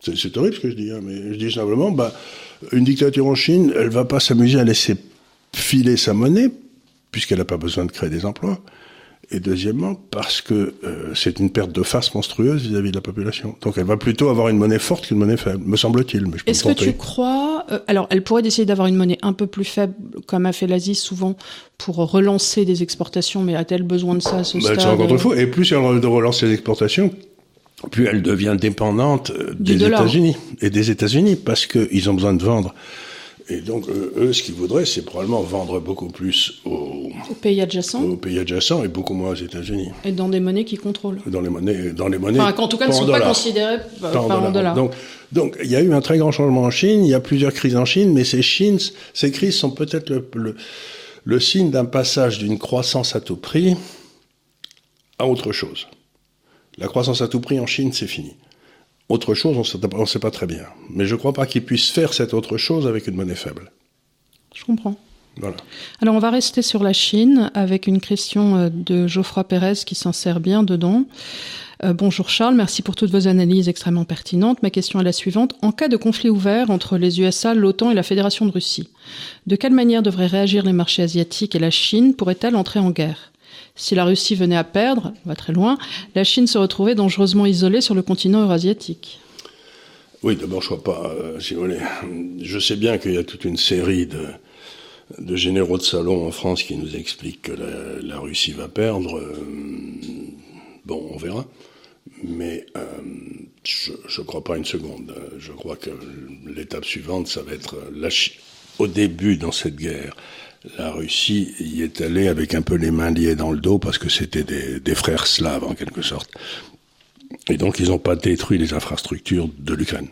C'est horrible ce que je dis, hein, mais je dis simplement, bah, une dictature en Chine, elle va pas s'amuser à laisser filer sa monnaie, puisqu'elle n'a pas besoin de créer des emplois et deuxièmement parce que euh, c'est une perte de face monstrueuse vis-à-vis de la population. Donc elle va plutôt avoir une monnaie forte qu'une monnaie faible, me semble-t-il. Est-ce que tu crois euh, Alors elle pourrait décider d'avoir une monnaie un peu plus faible, comme a fait l'Asie souvent, pour relancer des exportations, mais a-t-elle besoin de ça à ce bah, stade C'est encore trop faux. Et plus elle relance les exportations, plus elle devient dépendante euh, des États-Unis et des États-Unis parce qu'ils ont besoin de vendre et donc, eux, ce qu'ils voudraient, c'est probablement vendre beaucoup plus aux, pays adjacents. Aux pays adjacents et beaucoup moins aux États-Unis. Et dans des monnaies qui contrôlent. Dans les monnaies, dans les monnaies. Enfin, en tout cas, ne sont pas considérées par en dollars. Donc, donc, il y a eu un très grand changement en Chine. Il y a plusieurs crises en Chine, mais ces, Chines, ces crises sont peut-être le, le, le signe d'un passage d'une croissance à tout prix à autre chose. La croissance à tout prix en Chine, c'est fini. Autre chose, on ne sait pas très bien. Mais je ne crois pas qu'ils puissent faire cette autre chose avec une monnaie faible. Je comprends. Voilà. Alors on va rester sur la Chine avec une question euh, de Geoffroy Pérez qui s'insère bien dedans. Euh, bonjour Charles, merci pour toutes vos analyses extrêmement pertinentes. Ma question est la suivante. En cas de conflit ouvert entre les USA, l'OTAN et la Fédération de Russie, de quelle manière devraient réagir les marchés asiatiques et la Chine pourrait-elle entrer en guerre? Si la Russie venait à perdre, on va très loin, la Chine se retrouvait dangereusement isolée sur le continent eurasiatique. Oui, d'abord, je ne crois pas, euh, si vous voulez. Je sais bien qu'il y a toute une série de, généraux de salon en France qui nous expliquent que la, Russie va perdre. Euh, bon, on verra. Mais euh, je ne crois pas une seconde. Je crois que l'étape suivante, ça va être la au début dans cette guerre, la Russie y est allée avec un peu les mains liées dans le dos parce que c'était des, frères slaves en quelque sorte. Et donc ils n'ont pas détruit les infrastructures de l'Ukraine.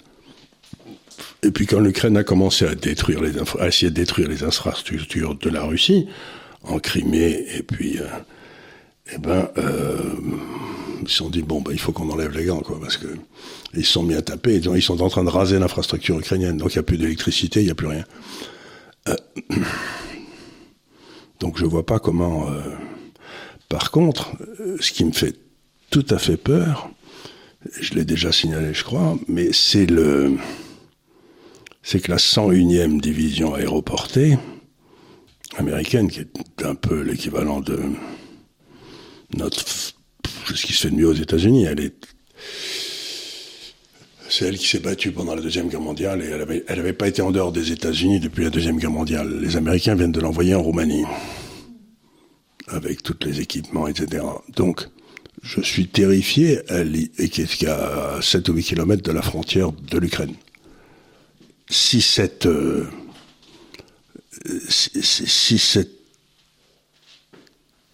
Et puis quand l'Ukraine a commencé à détruire les essayer de détruire les infrastructures de la Russie en Crimée et puis euh, eh ben euh, ils se sont dit bon ben il faut qu'on enlève les gants quoi parce que ils se sont mis à taper ils sont en train de raser l'infrastructure ukrainienne donc il n'y a plus d'électricité il n'y a plus rien. Euh, donc je vois pas comment. Euh, par contre, ce qui me fait tout à fait peur, je l'ai déjà signalé, je crois, mais c'est le, c'est que la 101e division aéroportée américaine, qui est un peu l'équivalent de notre, ce qui se fait de mieux aux États-Unis, elle est c'est elle qui s'est battue pendant la Deuxième Guerre mondiale et elle n'avait elle avait pas été en dehors des États-Unis depuis la Deuxième Guerre mondiale. Les Américains viennent de l'envoyer en Roumanie avec tous les équipements, etc. Donc, je suis terrifié qui est à 7 ou 8 kilomètres de la frontière de l'Ukraine. Si cette, euh, si, si, cette,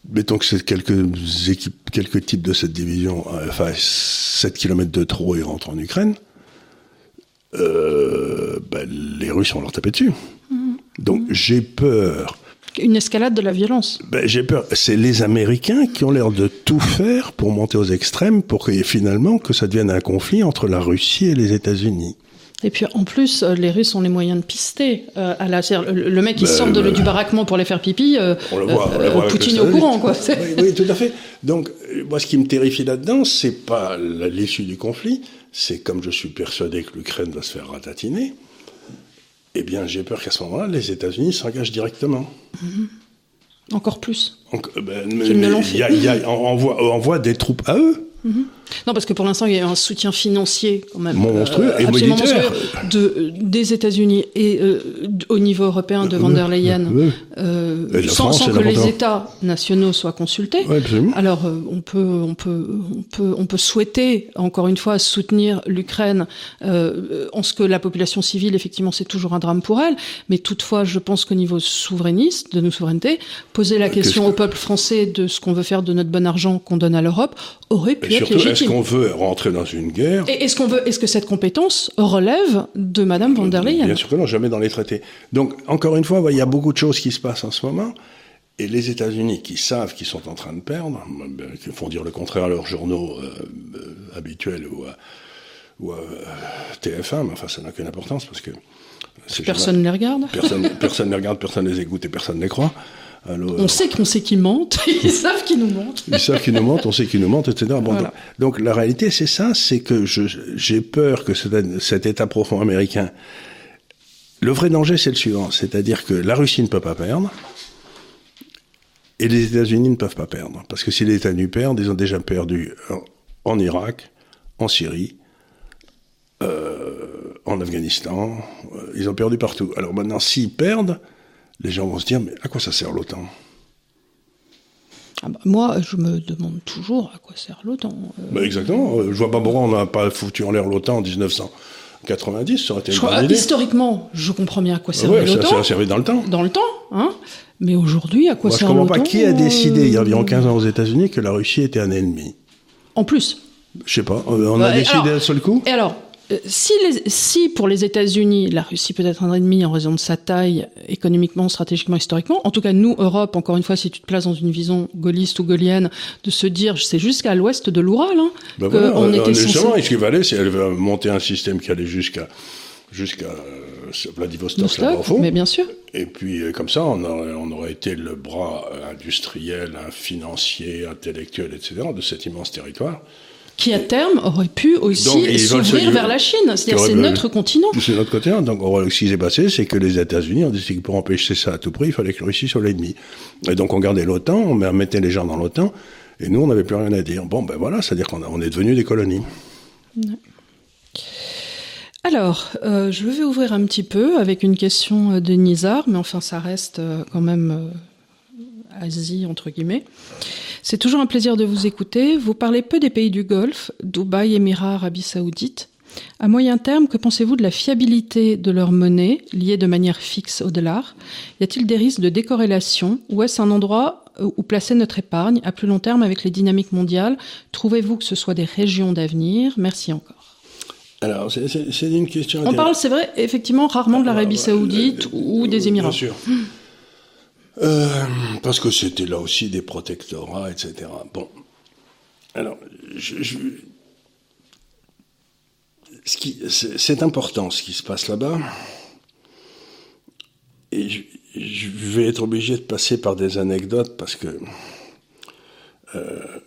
mettons que c'est quelques équipes, quelques types de cette division, euh, enfin 7 kilomètres de trop et rentrent en Ukraine, euh, ben, les Russes vont leur taper dessus. Mmh. Donc j'ai peur. Une escalade de la violence. Ben, j'ai peur. C'est les Américains qui ont l'air de tout faire pour monter aux extrêmes, pour que finalement que ça devienne un conflit entre la Russie et les États-Unis. Et puis en plus, euh, les Russes ont les moyens de pister. Euh, à la, le, mec qui ben, sort de, du baraquement pour les faire pipi, euh, on le voit, on le voit Poutine est au courant. Quoi. Oui, oui, tout à fait. Donc moi, ce qui me terrifie là-dedans, c'est pas l'issue du conflit, c'est comme je suis persuadé que l'Ukraine va se faire ratatiner, eh bien j'ai peur qu'à ce moment-là, les États-Unis s'engagent directement. Mm-hmm. Encore plus. En, ben, mais, y a, envoie des troupes à eux. Mm-hmm. Non, parce que pour l'instant, il y a un soutien financier quand même monstrueux euh, et militaire de, des États-Unis et euh, au niveau européen de van der Leyen, euh, sans, que les États nationaux soient consultés. Alors, on peut, on peut, on peut, on peut souhaiter encore une fois soutenir l'Ukraine en ce que la population civile, effectivement, c'est toujours un drame pour elle. Mais toutefois, je pense qu'au niveau souverainiste, de nos souverainetés, poser la question au peuple français de ce qu'on veut faire de notre bon argent qu'on donne à l'Europe aurait pu pu être légitime. Est-ce qu'on veut rentrer dans une guerre Et est-ce qu'on veut, est-ce que cette compétence relève de Madame von der Leyen? Bien sûr que non, jamais dans les traités. Donc, encore une fois, il y a beaucoup de choses qui se passent en ce moment. Et les États-Unis, qui savent qu'ils sont en train de perdre, ben, qui font dire le contraire à leurs journaux euh, euh, habituels ou à, ou à TF1, mais enfin, ça n'a aucune importance parce que Personne ne les regarde. Personne, personne ne les regarde, personne ne les écoute et personne ne les croit. Alors, on sait qu'on sait qu'ils mentent, ils savent qu'ils nous mentent. Ils savent qu'ils nous mentent, on sait qu'ils nous mentent, etc. Bon, voilà. donc, donc, la réalité, c'est ça, c'est que j'ai peur que cet, cet État profond américain. Le vrai danger, c'est le suivant, c'est-à-dire que la Russie ne peut pas perdre. Et les États-Unis ne peuvent pas perdre. Parce que si les États-Unis perdent, ils ont déjà perdu en Irak, en Syrie, euh, en Afghanistan, euh, ils ont perdu partout. Alors maintenant, s'ils perdent, les gens vont se dire, mais à quoi ça sert l'OTAN? Ah bah, moi, je me demande toujours à quoi sert l'OTAN. Euh... Bah exactement. Je vois pas pourquoi on n'a pas foutu en l'air l'OTAN en 1990. Ça aurait été une crois, Historiquement, je comprends bien à quoi servait l'OTAN. Ça, ça a servi dans le temps. Dans le temps, hein. Mais aujourd'hui, à quoi moi, sert l'OTAN Je comprends pas qui a décidé, il y a environ 15 ans aux États-Unis, que la Russie était un ennemi. En plus. Je sais pas. On a décidé d'un seul coup? Et alors euh, si, les, si, pour les États-Unis, la Russie peut être un ennemi en raison de sa taille, économiquement, stratégiquement, historiquement, en tout cas, nous, Europe, encore une fois, si tu te places dans une vision gaulliste ou gaulienne, de se dire, c'est jusqu'à l'ouest de l'Oural, hein, ben voilà, on était censé... ce qu'il valait, c'est elle va monter un système qui allait jusqu'à jusqu'à euh, Vladivostok, là. Mais bien sûr. Et puis, euh, comme ça, on aurait, on aurait été le bras industriel, financier, intellectuel, etc., de cet immense territoire qui à terme aurait pu aussi s'ouvrir vers la Chine. C'est-à-dire c'est notre continent. C'est notre continent. Donc ce qui s'est passé, c'est que les États-Unis ont décidé que pour empêcher ça à tout prix, il fallait que la Russie soit l'ennemi. Et donc on gardait l'OTAN, on mettait les gens dans l'OTAN, et nous on n'avait plus rien à dire. Bon ben voilà, c'est-à-dire qu'on on est devenu des colonies. Alors, euh, je vais ouvrir un petit peu avec une question de Nizar, mais enfin ça reste euh, quand même euh, Asie entre guillemets. C'est toujours un plaisir de vous écouter. Vous parlez peu des pays du Golfe, Dubaï, Émirats, Arabie Saoudite. À moyen terme, que pensez-vous de la fiabilité de leur monnaie, liée de manière fixe au dollar? Y a-t-il des risques de décorrélation? Ou est-ce un endroit où placer notre épargne à plus long terme avec les dynamiques mondiales? Trouvez-vous que ce soit des régions d'avenir? Merci encore. Alors, c'est une question. On parle, c'est vrai, effectivement, rarement de l'Arabie Saoudite ou des Émirats. Bien sûr. Euh, parce que c'était là aussi des protectorats, etc. Bon. Alors, je, je, c'est important ce qui se passe là-bas. Et je, je, vais être obligé de passer par des anecdotes parce que euh,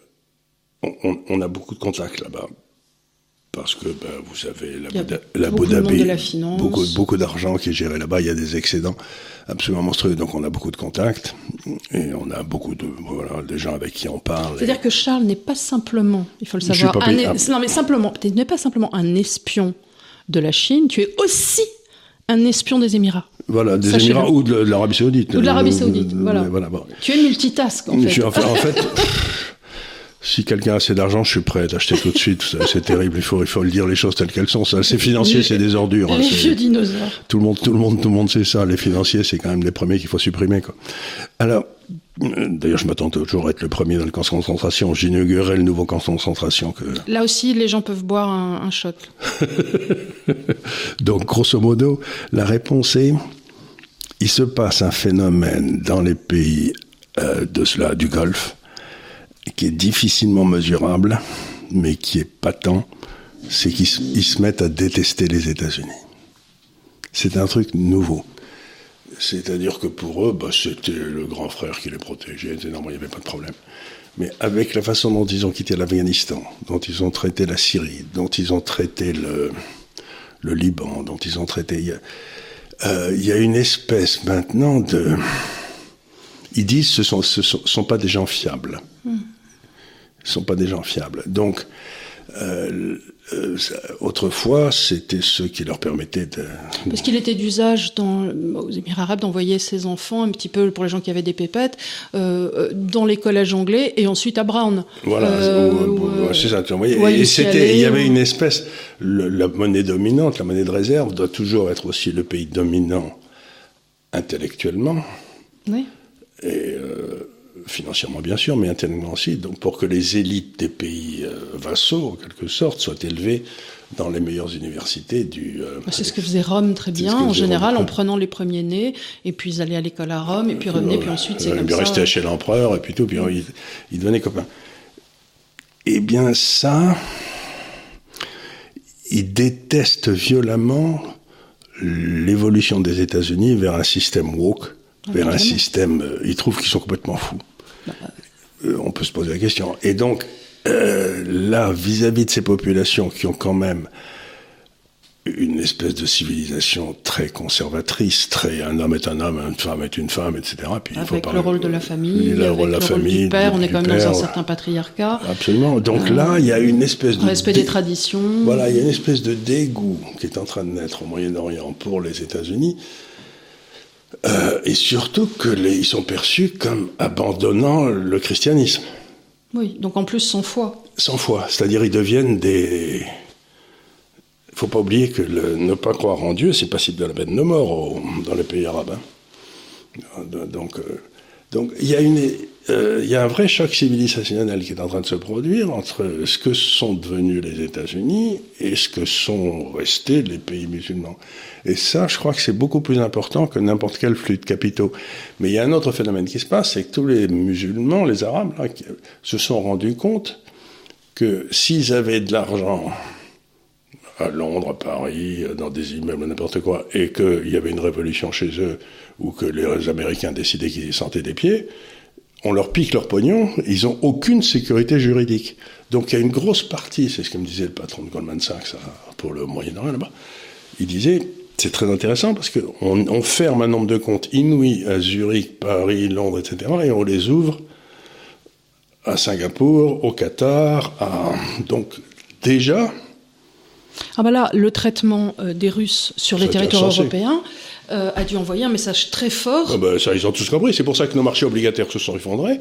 on, on, a beaucoup de contacts là-bas parce que ben, vous savez, la, Dhabi, beaucoup, beaucoup d'argent qui est géré là-bas, il y a des excédents absolument monstrueux, donc on a beaucoup de contacts et on a beaucoup de voilà, des gens avec qui on parle. C'est-à-dire que Charles n'est pas simplement, il faut le savoir, un, non mais simplement, tu n'es pas simplement un espion de la Chine, tu es aussi un espion des Émirats. Voilà, des Émirats ou de l'Arabie Saoudite. Ou de l'Arabie Saoudite, voilà. voilà bon. Tu es multitask en fait. Je suis, en fait, en fait si quelqu'un a assez d'argent, je suis prêt à acheter tout de suite. C'est terrible. Il faut, il faut le dire les choses telles qu'elles sont. C'est financier, c'est des ordures. Hein, les vieux dinosaures. Tout le monde, tout le monde, tout le monde sait ça. Les financiers, c'est quand même les premiers qu'il faut supprimer. Quoi. Alors, D'ailleurs, je m'attends toujours à être le premier dans le camp de concentration. J'inaugurerai le nouveau camp de concentration. Que... Là aussi, les gens peuvent boire un, un shot. Donc, grosso modo, la réponse est il se passe un phénomène dans les pays euh, de cela, du Golfe, qui est difficilement mesurable, mais qui est patent, c'est qu'ils se mettent à détester les États-Unis. C'est un truc nouveau. C'est-à-dire que pour eux, bah, c'était le grand frère qui les protégeait, il n'y avait pas de problème. Mais avec la façon dont ils ont quitté l'Afghanistan, dont ils ont traité la Syrie, dont ils ont traité le, Liban, dont ils ont traité... Il y, a, euh, il y a une espèce maintenant de... Ils disent ce ne sont, pas des gens fiables. Hmm ne sont pas des gens fiables. Donc, euh, euh, autrefois, c'était ce qui leur permettait de... Parce qu'il était d'usage dans, aux Émirats arabes d'envoyer ses enfants, un petit peu pour les gens qui avaient des pépettes, euh, dans les collèges anglais et ensuite à Brown. Voilà, c'est ça. Tu et c'était, il y avait une espèce, la monnaie dominante, la monnaie de réserve doit toujours être aussi le pays dominant intellectuellement. Oui. Et financièrement bien sûr, mais intellectuellement aussi, donc pour que les élites des pays euh, vassaux, en quelque sorte, soient élevées dans les meilleures universités du. Euh, c'est ce que faisait Rome très bien, en général, en prenant les premiers-nés, et puis ils allaient à l'école à Rome, et puis revenaient, puis ensuite c'est comme ça. Ils restaient chez l'empereur, et puis tout, puis ils, ils devenaient copains. Eh bien, ça, ils détestent violemment l'évolution des États-Unis vers un système woke, ah, vers un système. Euh, ils trouvent qu'ils sont complètement fous. Euh, on peut se poser la question. Et donc, euh, là, vis-à-vis -vis de ces populations qui ont quand même une espèce de civilisation très conservatrice, très un homme est un homme, une femme est une femme, etc. Puis avec il le rôle de la famille, le rôle de la famille, du père, on est quand même dans un certain patriarcat. Absolument. Donc là, il y a une espèce de respect des traditions. Voilà, il y a une espèce de dégoût qui est en train de naître au Moyen-Orient pour les États-Unis. Euh, et surtout que les, ils sont perçus comme abandonnant le christianisme. Oui, donc en plus sans foi. Sans foi, c'est-à-dire ils deviennent des il ne faut pas oublier que ne pas croire en Dieu, c'est passible de la peine de mort dans les pays arabes. Hein. Donc, euh, donc il y, a une, euh, il y a un vrai choc civilisationnel qui est en train de se produire entre ce que sont devenus les États-Unis et ce que sont restés les pays musulmans. Et ça, je crois que c'est beaucoup plus important que n'importe quel flux de capitaux. Mais il y a un autre phénomène qui se passe, c'est que tous les musulmans, les Arabes, là, se sont rendus compte que s'ils avaient de l'argent à Londres, à Paris, dans des immeubles, n'importe quoi, et qu'il y avait une révolution chez eux, ou que les Américains décidaient qu'ils sentaient des pieds, on leur pique leur pognon, ils n'ont aucune sécurité juridique. Donc il y a une grosse partie, c'est ce que me disait le patron de Goldman Sachs pour le Moyen-Orient là-bas, il disait, c'est très intéressant parce qu'on on ferme un nombre de comptes inouïs à Zurich, Paris, Londres, etc., et on les ouvre à Singapour, au Qatar, à... donc déjà, ah bah là, le traitement euh, des Russes sur les territoires européens euh, a dû envoyer un message très fort. Ah bah ça, ils ont tous compris. C'est pour ça que nos marchés obligataires se sont effondrés,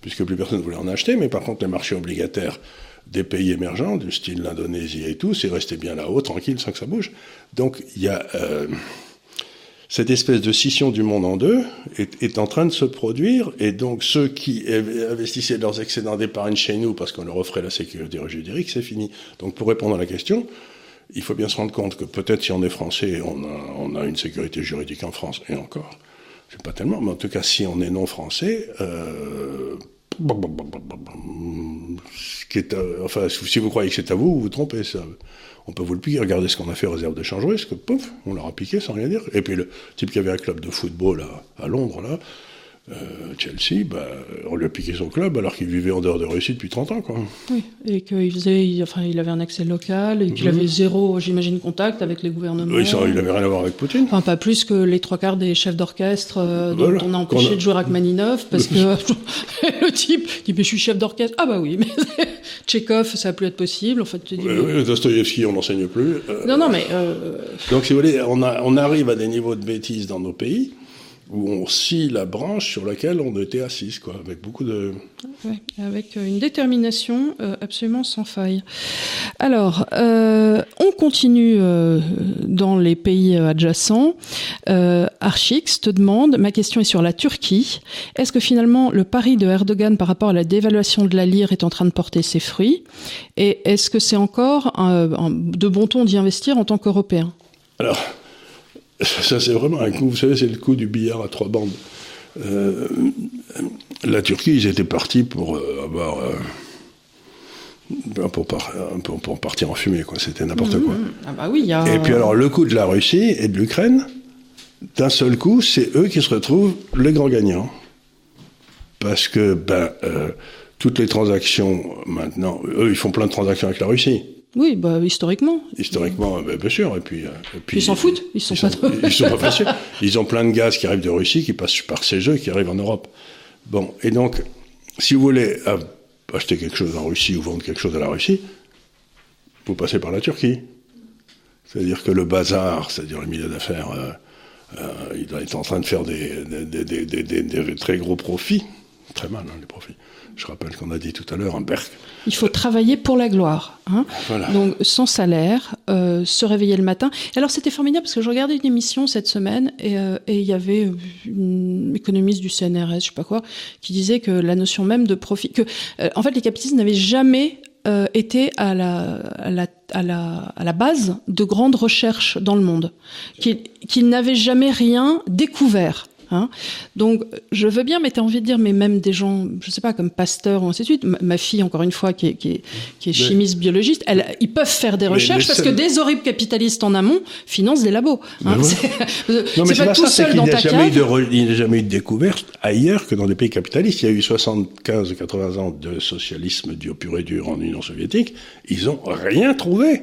puisque plus personne ne voulait en acheter. Mais par contre, les marchés obligataires des pays émergents, du style l'Indonésie et tout, c'est resté bien là-haut, tranquille, sans que ça bouge. Donc il y a euh, cette espèce de scission du monde en deux est, est, en train de se produire, et donc ceux qui investissaient leurs excédents d'épargne chez nous parce qu'on leur offrait la sécurité juridique, c'est fini. Donc pour répondre à la question, il faut bien se rendre compte que peut-être si on est français, on a, une sécurité juridique en France, et encore, c'est pas tellement, mais en tout cas, si on est non français, euh, qui est, euh, enfin, si vous croyez que c'est à vous, vous vous trompez. Ça, on peut vous le piquer. Regardez ce qu'on a fait réserve de change risque, pouf, on leur a piqué sans rien dire. Et puis le type qui avait un club de football à Londres, là, euh, Chelsea, bah, on lui a piqué son club alors qu'il vivait en dehors de Russie depuis 30 ans. Quoi. Oui, et qu'il faisait, enfin, il avait un accès local et qu'il mhm. avait zéro, j'imagine, contact avec les gouvernements. Oui, ça, il avait rien à voir avec Poutine. Enfin, pas plus que les trois quarts des chefs d'orchestre euh, dont on a empêché de jouer Rachmaninoff parce que le type dit mais je suis chef d'orchestre. Ah bah oui, mais Tchekhov, ça a plus être possible. En fait, tu dis, oui, Dostoïevski, on n'enseigne plus. Euh, non, non, mais. Donc, si vous voulez, on, a, on arrive à des niveaux de bêtises dans nos pays où on scie la branche sur laquelle on était assis, quoi, avec beaucoup de... Ouais, avec euh, une détermination euh, absolument sans faille. Alors, euh, on continue euh, dans les pays adjacents. Archix te demande, ma question est sur la Turquie. Est-ce que finalement le pari de Erdogan par rapport à la dévaluation de la lire est en train de porter ses fruits? Et est-ce que c'est encore de bon ton d'y investir en tant qu'Européen? Alors, ça, c'est vraiment un coup, vous savez, c'est le coup du billard à trois bandes. Euh, la Turquie, ils étaient partis pour euh, avoir. Euh, pour, pour, partir en fumée, quoi. C'était n'importe quoi. Mmh. Ah bah oui, y a... Et puis alors, le coup de la Russie et de l'Ukraine, d'un seul coup, c'est eux qui se retrouvent les grands gagnants. Parce que, ben, toutes les transactions, maintenant, eux, ils font plein de transactions avec la Russie. Oui, bah, historiquement. Historiquement, bah, bien sûr. Et puis, euh, et puis ils s'en foutent. Ils sont, pas. ils sont pas Ils ont plein de gaz qui arrivent de Russie, qui passent par ces jeux, qui arrivent en Europe. Bon, et donc, si vous voulez acheter quelque chose en Russie ou vendre quelque chose à la Russie, vous passez par la Turquie. C'est-à-dire que le bazar, c'est-à-dire le milieu d'affaires, euh, euh, il est en train de faire des, des, des, des, très gros profits Très mal, hein, les profits. Je rappelle qu'on a dit tout à l'heure, un Berck. Il faut travailler pour la gloire. Hein Donc, sans salaire, euh, se réveiller le matin. alors, c'était formidable parce que je regardais une émission cette semaine et, euh, il y avait une économiste du CNRS, je sais pas quoi, qui disait que la notion même de profit, que, euh, en fait, les capitalistes n'avaient jamais été à la, à la, à, la, à la, base de grandes recherches dans le monde, qu'ils n'avaient jamais rien découvert. Hein. Donc, je veux bien, mais tu as envie de dire, mais même des gens, je sais pas, comme Pasteur ou ainsi de suite, ma, fille, encore une fois, qui est, qui est, qui est chimiste, biologiste, elle, ils peuvent faire des recherches parce que des horribles capitalistes en amont financent des labos. Hein. C'est pas, tout seul dans ta cave. il n'y a jamais eu de découverte ailleurs que dans des pays capitalistes. Il y a eu 75 ou 80 ans de socialisme dur pur et dur en Union soviétique. Ils ont rien trouvé.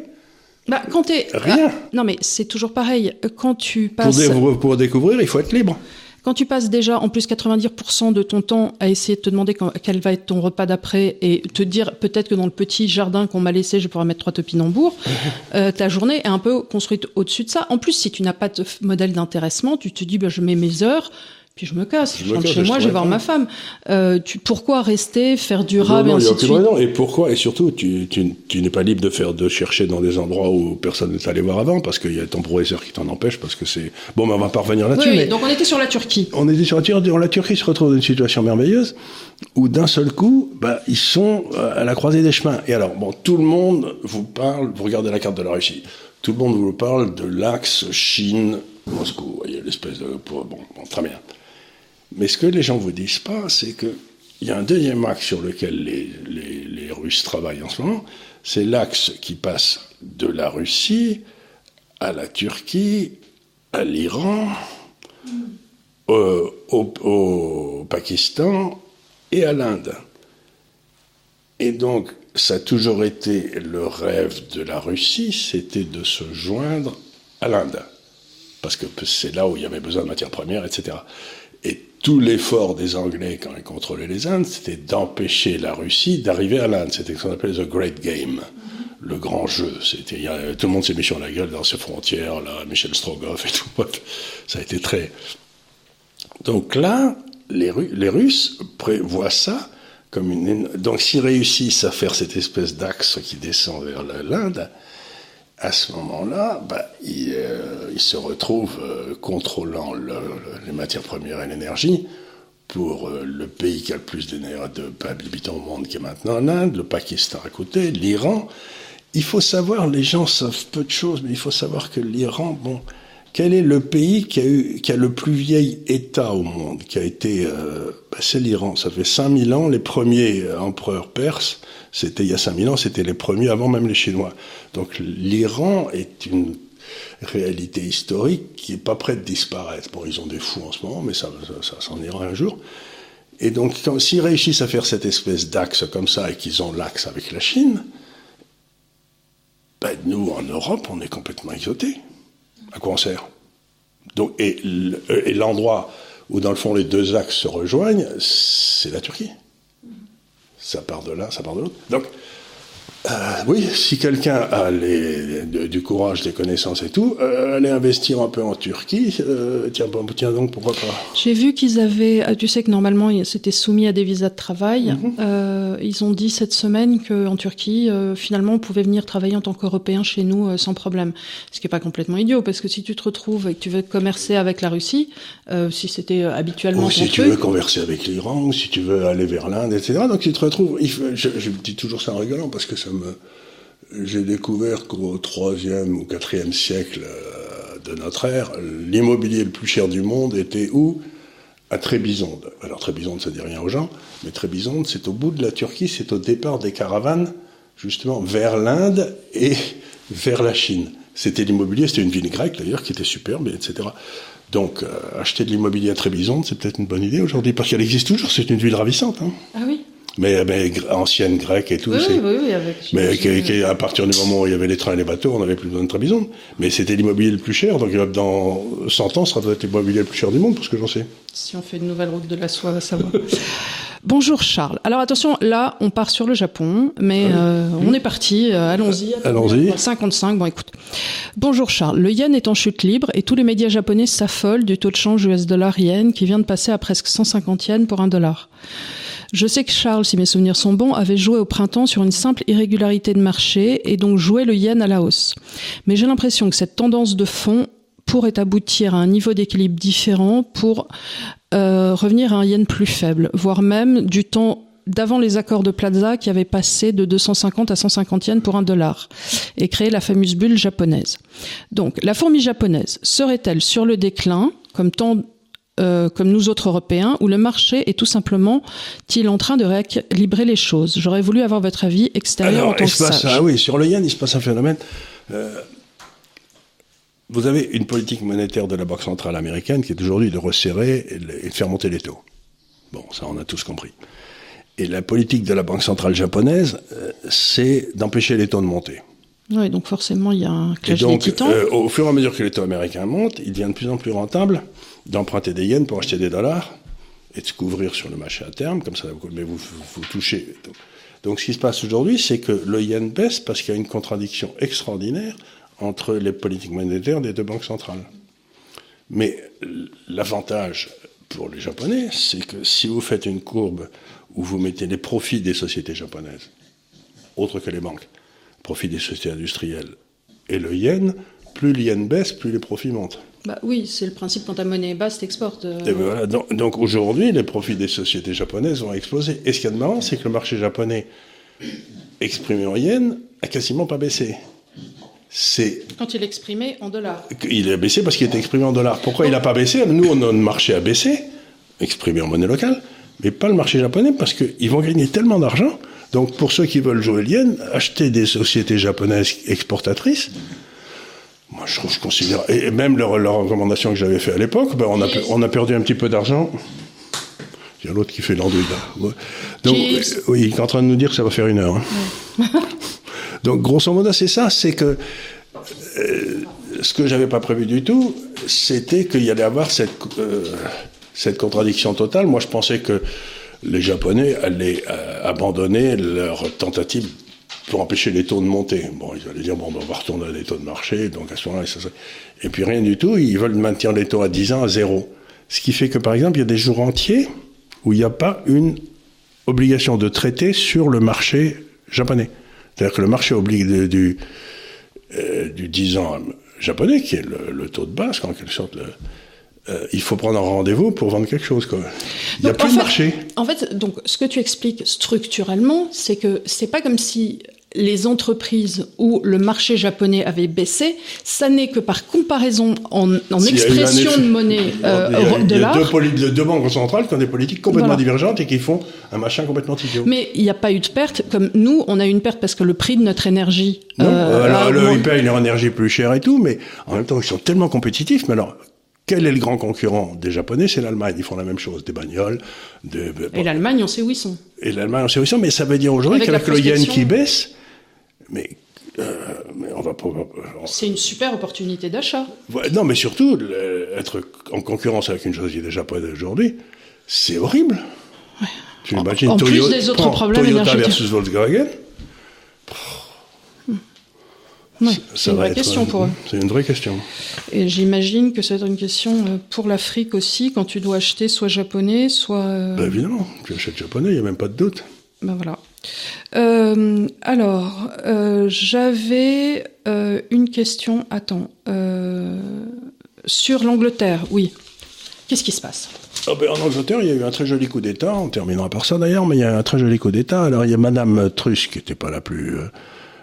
Bah, quand Rien. Ah, non, mais c'est toujours pareil. Quand tu passes. Pour, pour découvrir, il faut être libre. Quand tu passes déjà en plus 90% de ton temps à essayer de te demander quel va être ton repas d'après et te dire peut-être que dans le petit jardin qu'on m'a laissé, je pourrais mettre trois topinambours, euh, ta journée est un peu construite au-dessus de ça. En plus, si tu n'as pas de modèle d'intéressement, tu te dis bah, je mets mes heures, puis je me casse, je, rentre chez moi, je vais voir ma femme. Euh, tu, pourquoi rester, faire durable non, non, et ainsi de suite Et pourquoi Et surtout, tu, tu, tu n'es pas libre de faire de chercher dans des endroits où personne n'est allé voir avant, parce qu'il y a ton professeur qui t'en empêche, parce que c'est bon, mais on va pas revenir là-dessus. Oui, donc on était sur la Turquie. On était sur la Turquie. La Turquie se retrouve dans une situation merveilleuse où d'un seul coup, bah, ils sont euh, à la croisée des chemins. Et alors, bon, tout le monde vous parle. Vous regardez la carte de la Russie. Tout le monde vous parle de l'axe Chine-Moscou. Vous voyez l'espèce de bon, bon, très bien. Mais ce que les gens ne vous disent pas, c'est qu'il y a un deuxième axe sur lequel les, les, Russes travaillent en ce moment, c'est l'axe qui passe de la Russie à la Turquie, à l'Iran, au, au, Pakistan et à l'Inde. Et donc, ça a toujours été le rêve de la Russie, c'était de se joindre à l'Inde. Parce que c'est là où il y avait besoin de matières premières, etc. Et tout l'effort des Anglais quand ils contrôlaient les Indes, c'était d'empêcher la Russie d'arriver à l'Inde. C'était ce qu'on appelait the Great Game, le grand jeu. C'était, tout le monde s'est mis sur la gueule dans ses frontières, là, Michel Strogoff et tout. Ça a été très. Donc là, les, les Russes voient ça comme une. Donc s'ils réussissent à faire cette espèce d'axe qui descend vers l'Inde, à ce moment-là, bah, il, euh, se retrouve euh, contrôlant les matières premières et l'énergie pour euh, le pays qui a le plus d'habitants au monde, qui est maintenant l'Inde, le Pakistan à côté, l'Iran. Il faut savoir, les gens savent peu de choses, mais il faut savoir que l'Iran, bon, quel est le pays qui a, eu, qui a le plus vieil État au monde, qui a été, bah, c'est l'Iran. Ça fait 5000 ans, les premiers empereurs perses c'était il y a 5000 ans, c'était les premiers avant même les Chinois. Donc l'Iran est une réalité historique qui est pas prête de disparaître. Bon, ils ont des fous en ce moment, mais ça, ça, s'en ira un jour. Et donc, s'ils réussissent à faire cette espèce d'axe comme ça et qu'ils ont l'axe avec la Chine, ben nous, en Europe, on est complètement exotés. À quoi on sert donc, Et l'endroit où, dans le fond, les deux axes se rejoignent, c'est la Turquie ça part de là, ça part de l'autre. Donc, euh, oui, si quelqu'un a les, du courage, des connaissances et tout, euh, aller investir un peu en Turquie, euh, tiens, bon, tiens donc, pourquoi pas J'ai vu qu'ils avaient, ah, tu sais que normalement c'était soumis à des visas de travail. Mhm. Euh, ils ont dit cette semaine qu'en Turquie, euh, finalement, on pouvait venir travailler en tant qu'Européen chez nous euh, sans problème. Ce qui n'est pas complètement idiot, parce que si tu te retrouves et que tu veux commercer avec la Russie, si c'était habituellement... Ou si tu veux commercer avec l'Iran, ou si tu veux aller vers l'Inde, etc. Donc tu te retrouves... Je, je dis toujours ça en rigolant, parce que ça j'ai découvert qu'au troisième ou quatrième siècle euh, de notre ère, l'immobilier le plus cher du monde était où? À Trébizonde. Alors Trébizonde, ça dit rien aux gens, mais Trébizonde, c'est au bout de la Turquie, c'est au départ des caravanes, justement, vers l'Inde et vers la Chine. C'était l'immobilier, c'était une ville grecque d'ailleurs, qui était superbe, etc. Donc, euh, acheter de l'immobilier à Trébizonde, c'est peut-être une bonne idée aujourd'hui, parce qu'elle existe toujours, c'est une ville ravissante. Hein. Ah oui mais, mais ancienne grecque et tout. Oui, oui, oui, avec, mais qui, à partir du moment où il y avait les trains et les bateaux, on n'avait plus besoin de Trabizonde. Mais c'était l'immobilier le plus cher, donc dans 100 ans, ça doit être l'immobilier le plus cher du monde, pour ce que j'en sais. Si on fait une nouvelle route de la soie, à savoir. Bonjour Charles. Alors attention, là, on part sur le Japon, mais euh, on est parti. Euh, allons-y. Allons-y. 55. Bon, écoute. Bonjour Charles. Le yen est en chute libre et tous les médias japonais s'affolent du taux de change US dollar yen qui vient de passer à presque 150 yens pour un dollar. Je sais que Charles, si mes souvenirs sont bons, avait joué au printemps sur une simple irrégularité de marché et donc joué le yen à la hausse. Mais j'ai l'impression que cette tendance de fond pourrait aboutir à un niveau d'équilibre différent pour euh, revenir à un yen plus faible, voire même du temps d'avant les accords de Plaza qui avaient passé de 250 à 150 yens pour un dollar et créé la fameuse bulle japonaise. Donc, la fourmi japonaise serait-elle sur le déclin, comme tant euh, comme nous autres Européens, où le marché est tout simplement il en train de rééquilibrer les choses J'aurais voulu avoir votre avis extérieur en tant que sage. Ah oui, sur le yen, il se passe un phénomène. Euh, vous avez une politique monétaire de la Banque centrale américaine qui est aujourd'hui de resserrer et de faire monter les taux. Bon, ça on a tous compris. Et la politique de la Banque centrale japonaise, euh, c'est d'empêcher les taux de monter. Oui, donc forcément, il y a un clash des titans. Euh, au fur et à mesure que les taux américains montent, il devient de plus en plus rentable d'emprunter des yens pour acheter des dollars et de se couvrir sur le marché à terme, comme ça, mais vous, vous, touchez. Donc ce qui se passe aujourd'hui, c'est que le yen baisse parce qu'il y a une contradiction extraordinaire entre les politiques monétaires des deux banques centrales. Mais l'avantage pour les Japonais, c'est que si vous faites une courbe où vous mettez les profits des sociétés japonaises, autres que les banques, profit des sociétés industrielles et le yen, plus le yen baisse, plus les profits montent. Bah oui, c'est le principe quand ta monnaie est basse, t'exportes. Euh. Voilà, donc, aujourd'hui, les profits des sociétés japonaises vont exploser. Et ce qui est marrant, c'est que le marché japonais exprimé en yen a quasiment pas baissé. C'est quand il est exprimé en dollars. Il a baissé parce qu'il était exprimé en dollars. Pourquoi il n'a pas baissé? Nous, on a notre marché a baissé, exprimé en monnaie locale, mais pas le marché japonais parce qu'ils vont gagner tellement d'argent donc pour ceux qui veulent jouer le yen, acheter des sociétés japonaises exportatrices. Moi, je, je considère, et même leur, recommandation que j'avais fait à l'époque, ben, on, a, on a perdu un petit peu d'argent. Il y a l'autre qui fait l'andouille Donc, oui, il est en train de nous dire que ça va faire une heure. Hein. Donc, grosso modo, c'est ça, c'est que euh, ce que j'avais pas prévu du tout, c'était qu'il y allait avoir cette, euh, cette contradiction totale. Moi, je pensais que les Japonais allaient euh, abandonner leur tentative pour empêcher les taux de monter. Bon, ils allaient dire, bon, ben, on va retourner à des taux de marché, donc à ce moment-là, ça, Et puis rien du tout, ils veulent maintenir les taux à 10 ans à zéro. Ce qui fait que, par exemple, il y a des jours entiers où il n'y a pas une obligation de traiter sur le marché japonais. C'est-à-dire que le marché obligue du, euh, du 10 ans japonais, qui est le, le, taux de base, en quelque sorte, le, euh, il faut prendre un rendez-vous pour vendre quelque chose. Quoi. Il n'y a plus de marché. En fait, donc, ce que tu expliques structurellement, c'est que c'est pas comme si les entreprises où le marché japonais avait baissé, ça n'est que par comparaison en, expression de monnaie euh, Il y a, deux, deux, banques centrales qui ont des politiques complètement divergentes et qui font un machin complètement idiot. Mais il n'y a pas eu de perte, comme nous, on a eu une perte parce que le prix de notre énergie. Non, euh, alors, le, ils payent leur énergie plus chère et tout, mais en même temps, ils sont tellement compétitifs. Mais alors, quel est le grand concurrent des Japonais? C'est l'Allemagne. Ils font la même chose, des bagnoles. De, et l'Allemagne, on sait où ils sont. Et l'Allemagne, on sait où ils sont. Mais ça veut dire aujourd'hui qu'avec le yen qui baisse, mais, euh, mais on va pas. C'est une super opportunité d'achat. non, mais surtout, être en concurrence avec une chose qui est déjà pas aujourd'hui, c'est horrible. Ouais. Tu imagines en, plus des autres problèmes Toyota versus Volkswagen. c'est une vraie question pour eux. C'est une vraie question. Et j'imagine que c'est une question euh, pour l'Afrique aussi, quand tu dois acheter soit japonais, soit. Ben évidemment, tu achètes japonais, il n'y a même pas de doute. Ben voilà. Euh, alors, j'avais une question. Attends. sur l'Angleterre, oui. Qu'est-ce qui se passe? Ah ben, en Angleterre, il y a eu un très joli coup d'État, on terminera par ça d'ailleurs, mais il y a eu un très joli coup d'État. Alors il y a Madame Truss, qui n'était pas la plus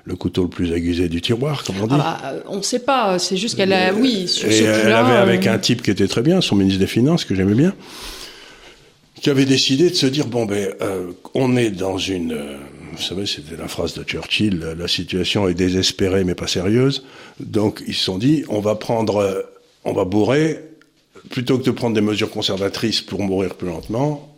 le couteau le plus aiguisé du tiroir, comme on dit. Ah bah, on ne sait pas, c'est juste qu'elle a, oui, sur et elle avait avec euh, un type qui était très bien, son ministre des Finances, que j'aimais bien, qui avait décidé de se dire, bon ben, euh, on est dans une... Euh, vous savez, c'était la phrase de Churchill, la situation est désespérée mais pas sérieuse. Donc ils se sont dit, on va prendre, on va bourrer, plutôt que de prendre des mesures conservatrices pour mourir plus lentement,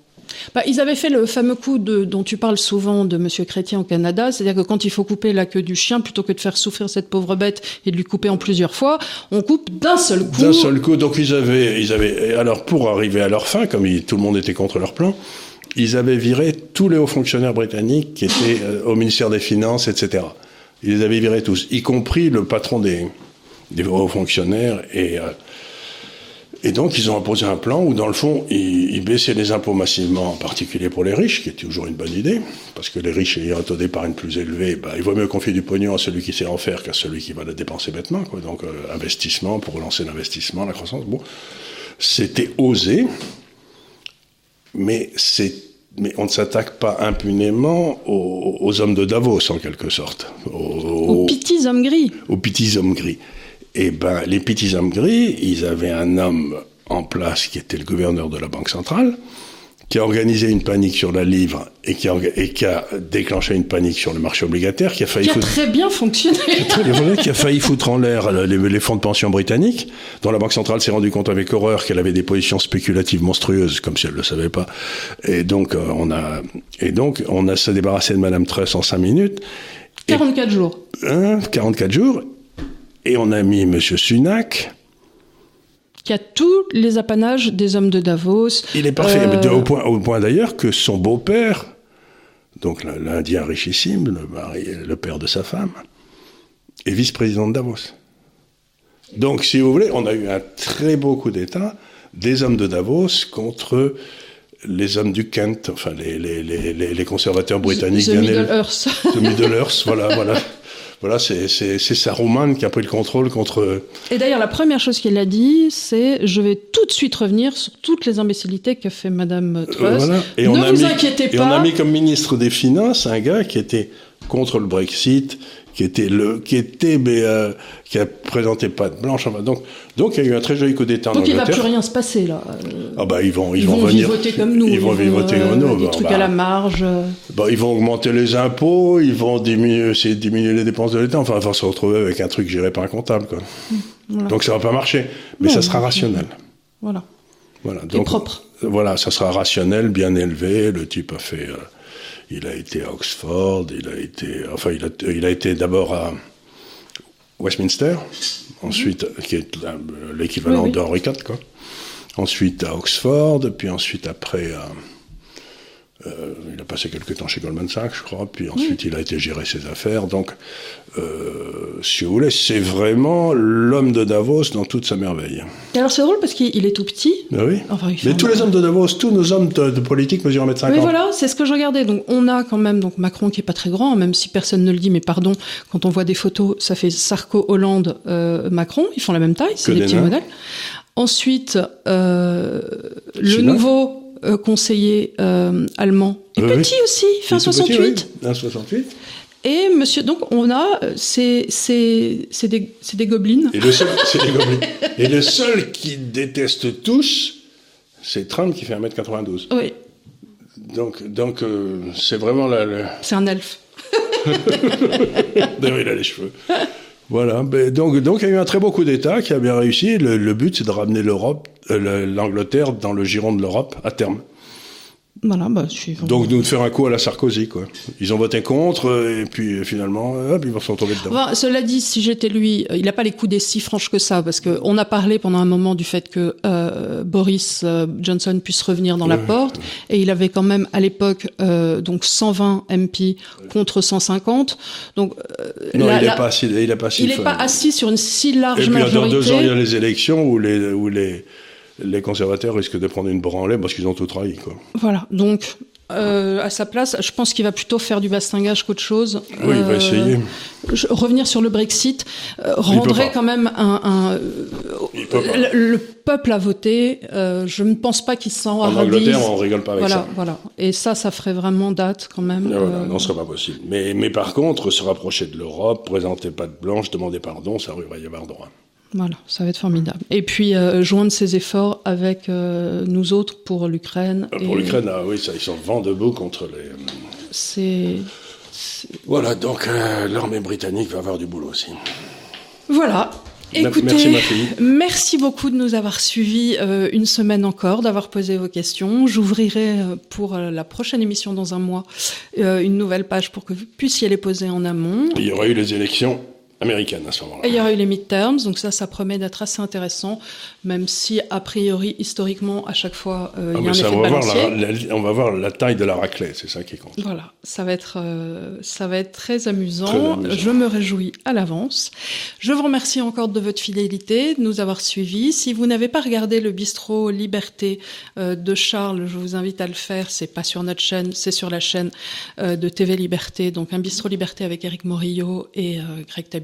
bah, ils avaient fait le fameux coup de, dont tu parles souvent de Monsieur Chrétien au Canada, c'est-à-dire que quand il faut couper la queue du chien, plutôt que de faire souffrir cette pauvre bête et de lui couper en plusieurs fois, on coupe d'un seul coup. D'un seul coup. Donc ils avaient, ils avaient. Alors pour arriver à leur fin, comme tout le monde était contre leur plan, ils avaient viré tous les hauts fonctionnaires britanniques qui étaient euh, au ministère des Finances, etc. Ils les avaient virés tous, y compris le patron des, hauts fonctionnaires. Et, euh, et donc, ils ont imposé un plan où, dans le fond, ils, baissaient les impôts massivement, en particulier pour les riches, qui est toujours une bonne idée, parce que les riches ayant un taux d'épargne plus élevé, bah, il vaut mieux confier du pognon à celui qui sait en faire qu'à celui qui va le dépenser bêtement. Quoi. Donc, euh, investissement pour relancer l'investissement, la croissance. Bon, c'était osé, mais on ne s'attaque pas impunément aux, hommes de Davos, en quelque sorte. Aux, petits hommes gris. Aux petits hommes gris. Eh ben, les petits hommes gris, ils avaient un homme en place qui était le gouverneur de la Banque centrale, qui a organisé une panique sur la livre et qui a, et qui a déclenché une panique sur le marché obligataire, qui a failli qui a très bien fonctionné, qui a failli foutre en l'air les, fonds de pension britanniques, dont la Banque centrale s'est rendu compte avec horreur qu'elle avait des positions spéculatives monstrueuses, comme si elle ne le savait pas. Et donc euh, on a et donc on a se débarrassé de Madame Truss en cinq minutes. 44 jours. Hein, 44 jours. Et on a mis Monsieur Sunak qui a tous les apanages des hommes de Davos. Il est parfait, euh, au point, au point d'ailleurs que son beau-père, donc l'Indien richissime, le, mari, le père de sa femme, est vice-président de Davos. Donc, si vous voulez, on a eu un très beau coup d'État des hommes de Davos contre les hommes du Kent, enfin les, les, les, les conservateurs britanniques. The Middle Earth. The Middle Earth, voilà, voilà. Voilà, c'est Saruman qui a pris le contrôle contre. Et d'ailleurs, la première chose qu'il a dit, c'est je vais tout de suite revenir sur toutes les imbécilités que fait Madame Truss. Et ne on vous a mis, inquiétez pas. Et on a mis comme ministre des Finances un gars qui était contre le Brexit, qui était le, qui était, mais, euh, qui a présenté pas de blanche. Enfin, donc, donc il y a eu un très joli coup d'État en Donc il va plus rien se passer là. Ah bah ils vont, ils, ils vont, venir. voter comme nous. Ils, vont voter comme nous. Des bah, trucs bah, à la marge. Bah, ils vont augmenter les impôts, ils vont diminuer, essayer de diminuer les dépenses de l'État. Enfin, ils vont se retrouver avec un truc géré par un comptable, quoi. Voilà. Donc ça va pas marcher, mais Non, ça sera rationnel. Voilà. Voilà. Et propre. Voilà, ça sera rationnel, bien élevé. Le type a fait, euh, il a été à Oxford, il a été, enfin, il a, il a été d'abord à Westminster, ensuite, qui est l'équivalent Oui, oui. d'Henri IV, quoi. Ensuite à Oxford, puis ensuite après à, euh, il a passé quelques temps chez Goldman Sachs, je crois, puis ensuite il a été gérer ses affaires. Donc, euh, si vous voulez, c'est vraiment l'homme de Davos dans toute sa merveille. Et alors c'est drôle parce qu'il il est tout petit. Ah oui. Enfin, il Mais tous les hommes de Davos, tous nos hommes de, de politique mesurent 1m50. Oui, voilà, c'est ce que je regardais. Donc, on a quand même donc Macron qui est pas très grand, même si personne ne le dit, mais pardon, quand on voit des photos, ça fait Sarko, Hollande, euh, Macron, ils font la même taille, c'est des des petits modèles. Ensuite, euh, le nouveau euh, conseiller euh, allemand, est Oui, oui. petit aussi, un Il est tout petit, 68. oui. Un 68. Et monsieur, donc on a, c'est des des gobelins. Et le seul, c'est les gobelins. Et le seul qui déteste tous, c'est Trump qui fait 1m92. Oui, Donc, donc euh, c'est vraiment la. la- c'est un elfe. D'ailleurs, il a les cheveux. Voilà. Ben, donc, donc, il y a eu un très beau coup d'État qui a bien réussi. Le, le but, c'est de ramener l'Europe, euh, le- l'Angleterre dans le giron de l'Europe à terme. Voilà, bah suivant. Donc, nous de faire un coup à la Sarkozy, quoi. Ils ont voté contre, et puis finalement, hop, ils vont se retrouver dedans. Enfin, cela dit, si j'étais lui, euh, il n'a pas les coudées si franches que ça, parce que on a parlé pendant un moment du fait que euh, Boris euh, Johnson puisse revenir dans la porte, et il avait quand même à l'époque euh, donc 120 MP contre 150. Donc euh, Non, la- il n'est la- pas assis. Il est pas assis. il n'est pas assis sur une si large Et puis, dans deux ans, il y a majorité. les élections où les, où les, les conservateurs risquent de prendre une branlée parce qu'ils ont tout trahi, quoi. Voilà, donc. euh, à sa place, je pense qu'il va plutôt faire du bastingage qu'autre chose. Oui, il va Euh, essayer. je- revenir sur le Brexit euh, rendrait quand même un, Il le, le peuple a voté. euh, je ne pense pas qu'il s'en En. Angleterre, on rigole pas avec Voilà, ça. voilà. Et ça, ça ferait vraiment date quand même. Ah, voilà, non, ce serait pas possible. Mais, mais par contre, se rapprocher de l'Europe, présenter pas de blanche, demander pardon, ça va y avoir droit. Voilà, ça va être formidable. Et puis euh, joindre ses efforts avec euh, nous autres pour l'Ukraine. Euh, Pour Et l'Ukraine, ah oui, ça, ils sont vent debout contre les. C'est Voilà, donc euh, l'armée britannique va avoir du boulot aussi. voilà. Écoutez, merci, ma fille. merci beaucoup de nous avoir suivis une semaine encore, d'avoir posé vos questions. J'ouvrirai pour la prochaine émission dans un mois une nouvelle page pour que vous puissiez les poser en amont. Il y aura eu les élections américaine à ce moment-là. Et il y aura eu les midterms, donc ça, ça promet d'être assez intéressant, même si, a priori, historiquement, à chaque fois, euh, il y a ah, un effet on va, voir la, on va voir la taille de la raclée, c'est ça qui compte. Voilà, ça va être, euh, ça va être très amusant. Je me réjouis à l'avance. Je vous remercie encore de votre fidélité, de nous avoir suivis. Si vous n'avez pas regardé le bistrot Liberté euh, de Charles, je vous invite à le faire. C'est pas sur notre chaîne, c'est sur la chaîne de TV Liberté. Donc un bistrot Liberté avec Eric Morillo et Greg Tabi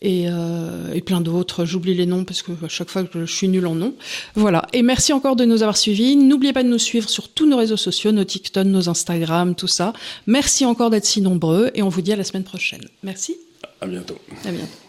et, euh, et plein d'autres. J'oublie les noms parce que à chaque fois que je suis nulle en nom. Voilà. Et merci encore de nous avoir suivis. N'oubliez pas de nous suivre sur tous nos réseaux sociaux, nos TikTok, nos Instagram, tout ça. Merci encore d'être si nombreux et on vous dit à la semaine prochaine. Merci. À bientôt. À bientôt.